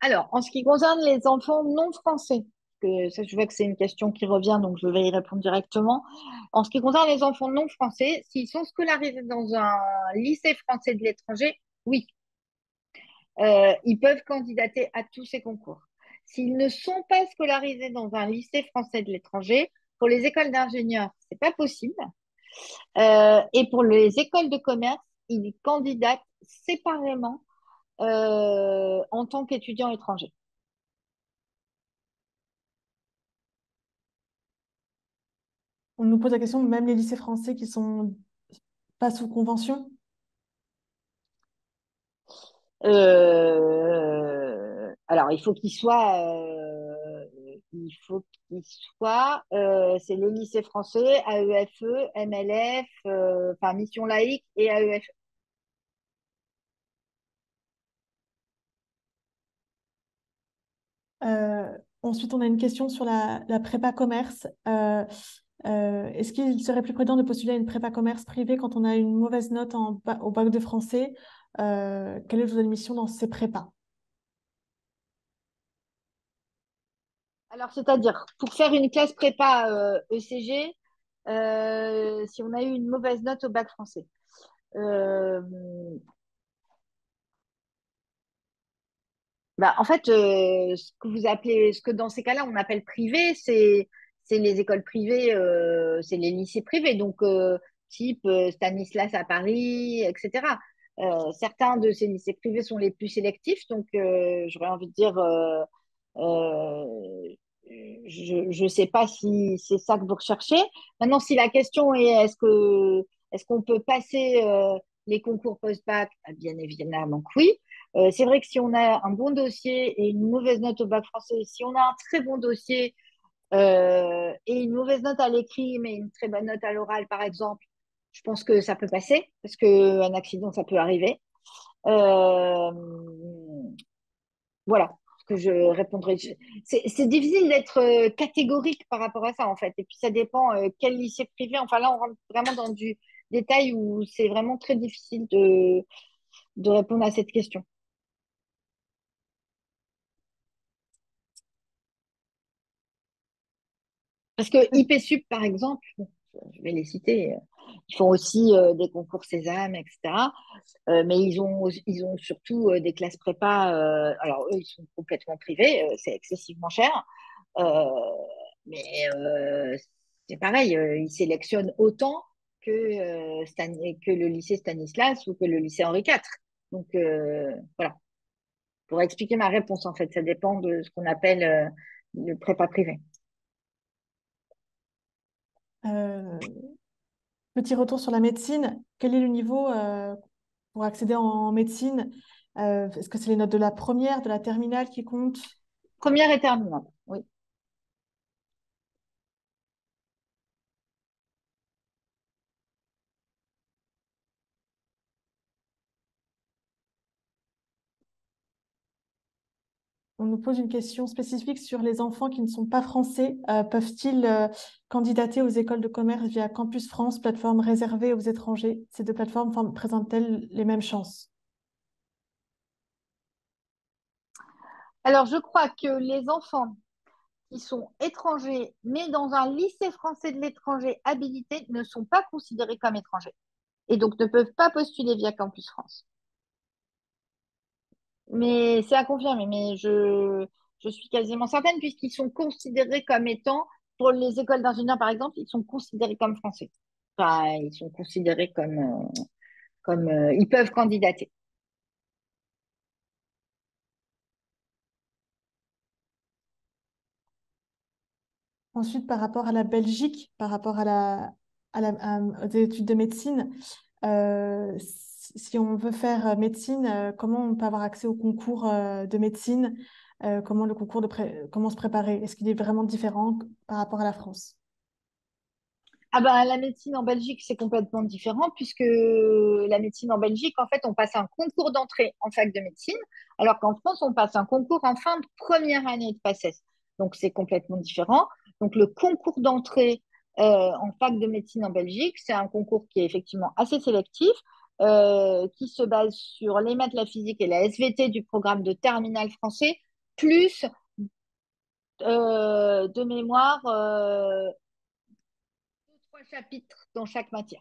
Alors, en ce qui concerne les enfants non français, que ça, je vois que c'est une question qui revient, donc je vais y répondre directement. En ce qui concerne les enfants non français, s'ils sont scolarisés dans un lycée français de l'étranger, oui, euh, ils peuvent candidater à tous ces concours. S'ils ne sont pas scolarisés dans un lycée français de l'étranger, pour les écoles d'ingénieurs, c'est pas possible. Euh, et pour les écoles de commerce, ils candidatent séparément euh, en tant qu'étudiants étrangers. On nous pose la question, même les lycées français qui sont pas sous convention? Euh, alors, il faut qu'il soit, euh, il faut qu'il soit, euh, c'est le lycée français, AEFE, MLF, enfin Mission laïque et AEFE. Euh, ensuite, on a une question sur la, prépa commerce. Est-ce qu'il serait plus prudent de postuler à une prépa commerce privée quand on a une mauvaise note au bac de français? Euh, quelle est votre admission dans ces prépas? Alors, c'est-à-dire, pour faire une classe prépa euh, ECG, euh, si on a eu une mauvaise note au bac français. Bah, en fait, ce que vous appelez, ce que dans ces cas-là, on appelle privé, c'est les écoles privées, c'est les lycées privés, donc type Stanislas à Paris, etc. Euh, certains de ces lycées privés sont les plus sélectifs, donc euh, j'aurais envie de dire, euh, je ne sais pas si c'est ça que vous recherchez. Maintenant, si la question est est-ce est-ce qu'on peut passer les concours post-bac? Ah, Bien évidemment que oui. C'est vrai que si on a un bon dossier et une mauvaise note au bac français, si on a un très bon dossier et une mauvaise note à l'écrit, mais une très bonne note à l'oral, par exemple, je pense que ça peut passer parce qu'un accident, ça peut arriver. Euh, voilà ce que je répondrai. C'est difficile d'être euh, catégorique par rapport à ça, en fait. Et puis, ça dépend euh, quel lycée privé. Enfin, là, on rentre vraiment dans du détail où c'est vraiment très difficile de, de répondre à cette question. Parce que IPSUP, par exemple, je vais les citer, ils font aussi euh, des concours Sésame, etc. Euh, mais ils ont, ils ont surtout euh, des classes prépa. alors, eux, ils sont complètement privés, c'est excessivement cher. Mais c'est pareil, ils sélectionnent autant que, que le lycée Stanislas ou que le lycée Henri IV. Donc, voilà, pour expliquer ma réponse, en fait, ça dépend de ce qu'on appelle le prépa privé. Euh, petit retour sur la médecine. Quel est le niveau euh, pour accéder en médecine? Euh, est-ce que c'est les notes de la première, de la terminale qui comptent? Première et terminale, oui. On nous pose une question spécifique sur les enfants qui ne sont pas français. Euh, peuvent-ils euh, candidater aux écoles de commerce via Campus France, plateforme réservée aux étrangers? Ces deux plateformes présentent-elles les mêmes chances? Alors, je crois que les enfants qui sont étrangers, mais dans un lycée français de l'étranger habilité, ne sont pas considérés comme étrangers et donc ne peuvent pas postuler via Campus France. Mais c'est à confirmer, mais je, je suis quasiment certaine puisqu'ils sont considérés comme étant, pour les écoles d'ingénieurs par exemple, ils sont considérés comme français. Enfin, ils sont considérés comme, euh, comme euh, ils peuvent candidater. Ensuite, par rapport à la Belgique, par rapport à la, à la- aux études de médecine, euh, si on veut faire euh, médecine, euh, comment on peut avoir accès au concours euh, de médecine? Comment le concours comment se préparer? Est-ce qu'il est vraiment différent par rapport à la France? Ah ben, la médecine en Belgique, c'est complètement différent puisque la médecine en Belgique, en fait, on passe un concours d'entrée en fac de médecine, alors qu'en France, on passe un concours en fin de première année de PACES. Donc, c'est complètement différent. Donc, le concours d'entrée en fac de médecine en Belgique, c'est un concours qui est effectivement assez sélectif, euh, qui se base sur les maths, la physique et la SVT du programme de terminal français, plus euh, de mémoire euh, trois chapitres dans chaque matière.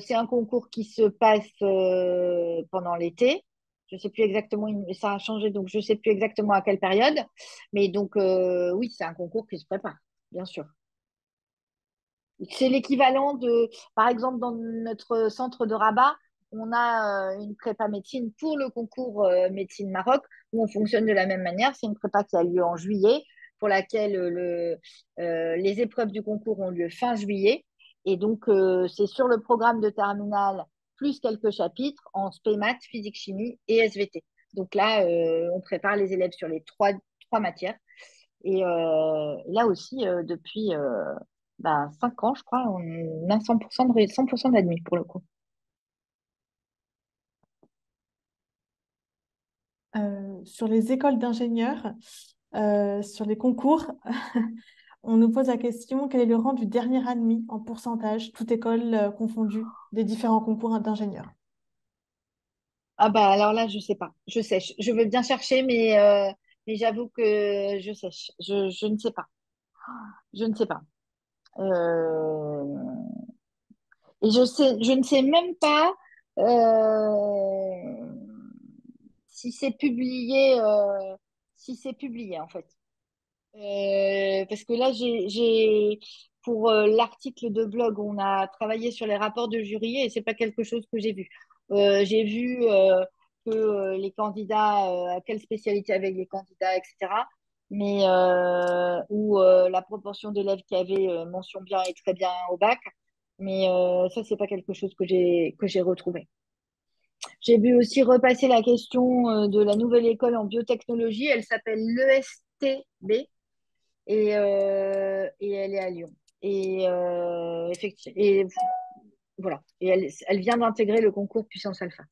C'est un concours qui se passe pendant l'été. Je ne sais plus exactement, ça a changé, donc je ne sais plus exactement à quelle période. Mais donc, oui, c'est un concours qui se prépare, bien sûr. C'est l'équivalent de, par exemple, dans notre centre de Rabat, on a euh, une prépa médecine pour le concours euh, médecine Maroc, où on fonctionne de la même manière. C'est une prépa qui a lieu en juillet, pour laquelle euh, le, les épreuves du concours ont lieu fin juillet. Et donc, c'est sur le programme de terminale plus quelques chapitres en spé physique, chimie et SVT. Donc là, on prépare les élèves sur les trois, trois matières. Et là aussi, depuis bah, 5 ans, je crois, on a 100% de, 100 d'admis pour le coup. sur les écoles d'ingénieurs, sur les concours, on nous pose la question, quel est le rang du dernier admis en pourcentage, toute école euh, confondue, des différents concours d'ingénieurs? Ah bah alors là, je sais pas. Je sèche. Je veux bien chercher, mais, euh, mais j'avoue que je sèche. Je, je ne sais pas. Je ne sais pas. Euh, et je sais, je ne sais même pas si c'est publié, si c'est publié en fait. Euh, parce que là, j'ai pour euh, l'article de blog, on a travaillé sur les rapports de jury et c'est pas quelque chose que j'ai vu. Euh, j'ai vu que les candidats, à quelle spécialité avec les candidats, etc. Mais où la proportion d'élèves qui avaient mention bien et très bien au bac. Mais ça, c'est pas quelque chose que j'ai retrouvé. J'ai vu aussi repasser la question de la nouvelle école en biotechnologie. Elle s'appelle l'ESTB et, euh, et elle est à Lyon. Et, euh, effectivement, et voilà. Et elle, elle vient d'intégrer le concours Puissance Alpha.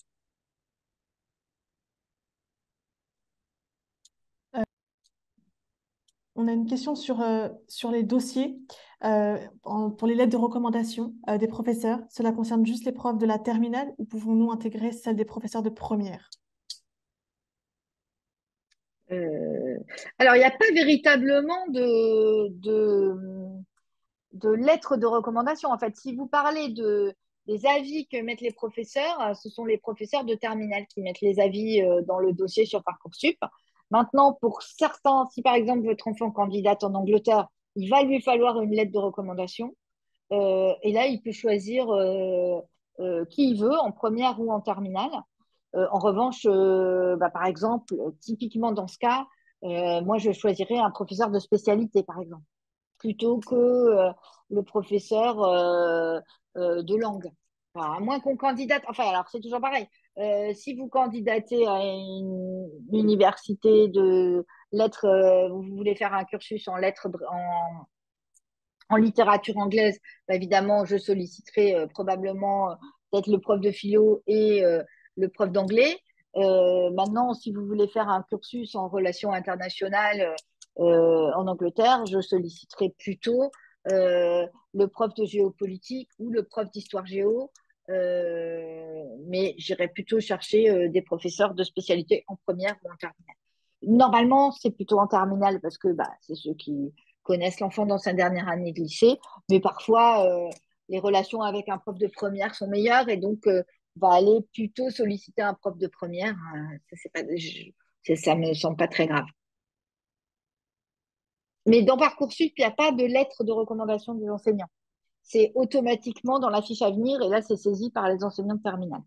On a une question sur, sur les dossiers pour les lettres de recommandation des professeurs. Cela concerne juste les profs de la terminale ou pouvons-nous intégrer celles des professeurs de première? Euh, alors, il n'y a pas véritablement de, lettres de recommandation. En fait, si vous parlez de, des avis que mettent les professeurs, ce sont les professeurs de terminale qui mettent les avis euh, dans le dossier sur Parcoursup. Maintenant, pour certains, si par exemple votre enfant candidate en Angleterre, il va lui falloir une lettre de recommandation. Euh, et là, il peut choisir qui il veut, en première ou en terminale. Euh, en revanche, euh, bah, par exemple, typiquement dans ce cas, euh, moi, je choisirais un professeur de spécialité, par exemple, plutôt que le professeur de langue. à moins qu'on candidate, enfin, alors c'est toujours pareil. Si vous candidatez à une université de lettres, vous voulez faire un cursus en lettres, en, littérature anglaise, bah, évidemment, je solliciterai probablement peut-être le prof de philo et le prof d'anglais. Euh, maintenant, si vous voulez faire un cursus en relations internationales euh, en Angleterre, je solliciterai plutôt euh, le prof de géopolitique ou le prof d'histoire géo. Mais j'irai plutôt chercher des professeurs de spécialité en première ou en terminale. Normalement, c'est plutôt en terminale parce que bah, c'est ceux qui connaissent l'enfant dans sa dernière année de lycée. Mais parfois, les relations avec un prof de première sont meilleures et donc va aller plutôt solliciter un prof de première. Euh, ça, ça me semble pas très grave. Mais dans Parcoursup, il n'y a pas de lettre de recommandation des enseignants. C'est automatiquement dans la fiche à venir et là, c'est saisi par les enseignants de terminale.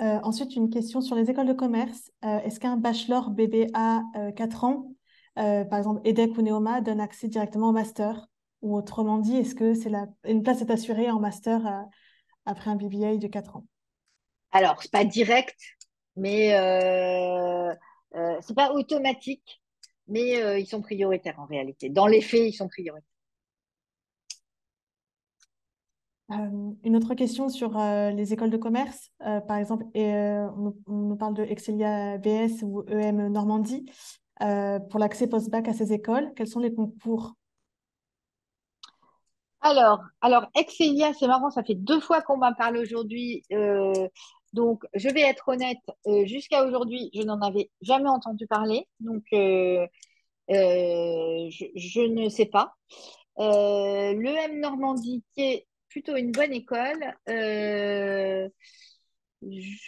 Euh, ensuite, une question sur les écoles de commerce. Euh, est-ce qu'un bachelor BBA 4 ans, par exemple EDEC ou NEOMA, donne accès directement au master? Ou autrement dit, est-ce que c'est la... une place est assurée en master euh, après un BBA de 4 ans? Alors, c'est pas direct, mais euh, euh, c'est pas automatique, mais euh, ils sont prioritaires en réalité. Dans les faits, ils sont prioritaires. Une autre question sur les écoles de commerce, par exemple, et, on, nous parle de Excelia BS ou EM Normandie. pour l'accès post-bac à ces écoles, quels sont les concours? Alors, alors Excelia, c'est marrant, ça fait deux fois qu'on m'en parle aujourd'hui. Euh, donc, je vais être honnête, euh, jusqu'à aujourd'hui, je n'en avais jamais entendu parler. Donc, euh, je, ne sais pas. L'EM Normandie, qui est plutôt une bonne école, je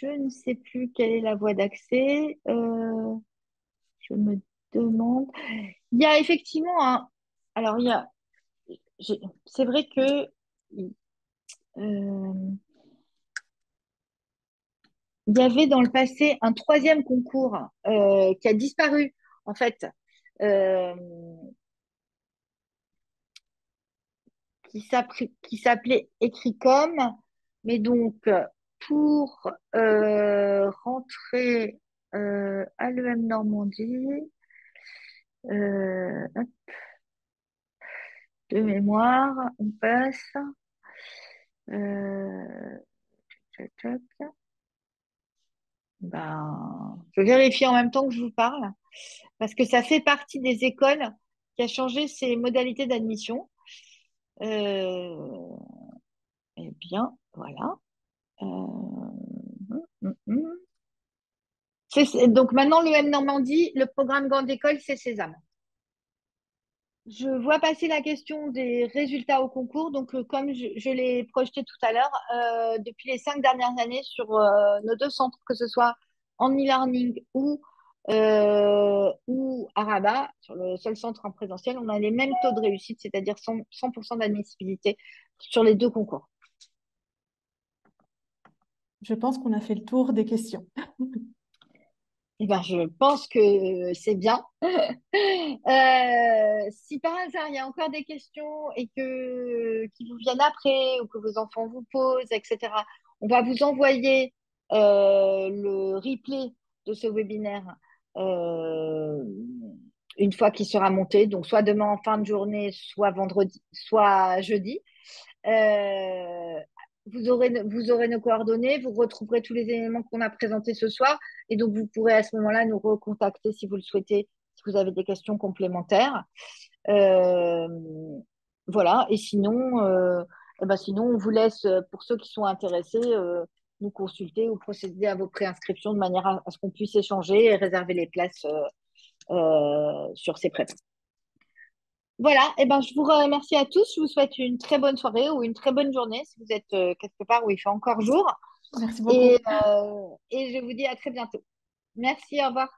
ne sais plus quelle est la voie d'accès. je me demande. Il y a effectivement un. Alors, il y a c'est vrai que euh, il y avait dans le passé un troisième concours euh, qui a disparu, en fait, euh, qui s'appelait Écricom. Mais donc, pour euh, rentrer euh, à l'EM Normandie, euh, de mémoire, on passe. Ben, je vérifie en même temps que je vous parle, parce que ça fait partie des écoles qui a changé ses modalités d'admission. Euh, eh bien, voilà. Euh, hum, hum, hum. Donc maintenant, l'EM Normandie, le programme Grande École, c'est Sésame. Je vois passer la question des résultats au concours. Donc, euh, comme je, l'ai projeté tout à l'heure, depuis les cinq dernières années sur nos deux centres, que ce soit en e-learning ou euh, ou à Rabat, sur le seul centre en présentiel, on a les mêmes taux de réussite, c'est-à-dire 100%, d'admissibilité sur les deux concours. Je pense qu'on a fait le tour des questions. Eh ben, je pense que c'est bien. Euh, si par hasard il y a encore des questions et que qui vous viennent après ou que vos enfants vous posent, etc., on va vous envoyer euh, le replay de ce webinaire euh, une fois qu'il sera monté, donc soit demain en fin de journée, soit vendredi, soit jeudi. Euh, vous, aurez, nos coordonnées, vous retrouverez tous les éléments qu'on a présentés ce soir, et donc vous pourrez à ce moment-là nous recontacter si vous le souhaitez, si vous avez des questions complémentaires. Euh, voilà, et sinon, eh ben sinon, on vous laisse, pour ceux qui sont intéressés, nous consulter ou procéder à vos préinscriptions de manière à, ce qu'on puisse échanger et réserver les places euh, euh, sur ces prépas. Voilà, et eh ben, je vous remercie à tous. Je vous souhaite une très bonne soirée ou une très bonne journée si vous êtes euh, quelque part où il fait encore jour. Merci beaucoup. Et, et je vous dis à très bientôt. Merci, au revoir.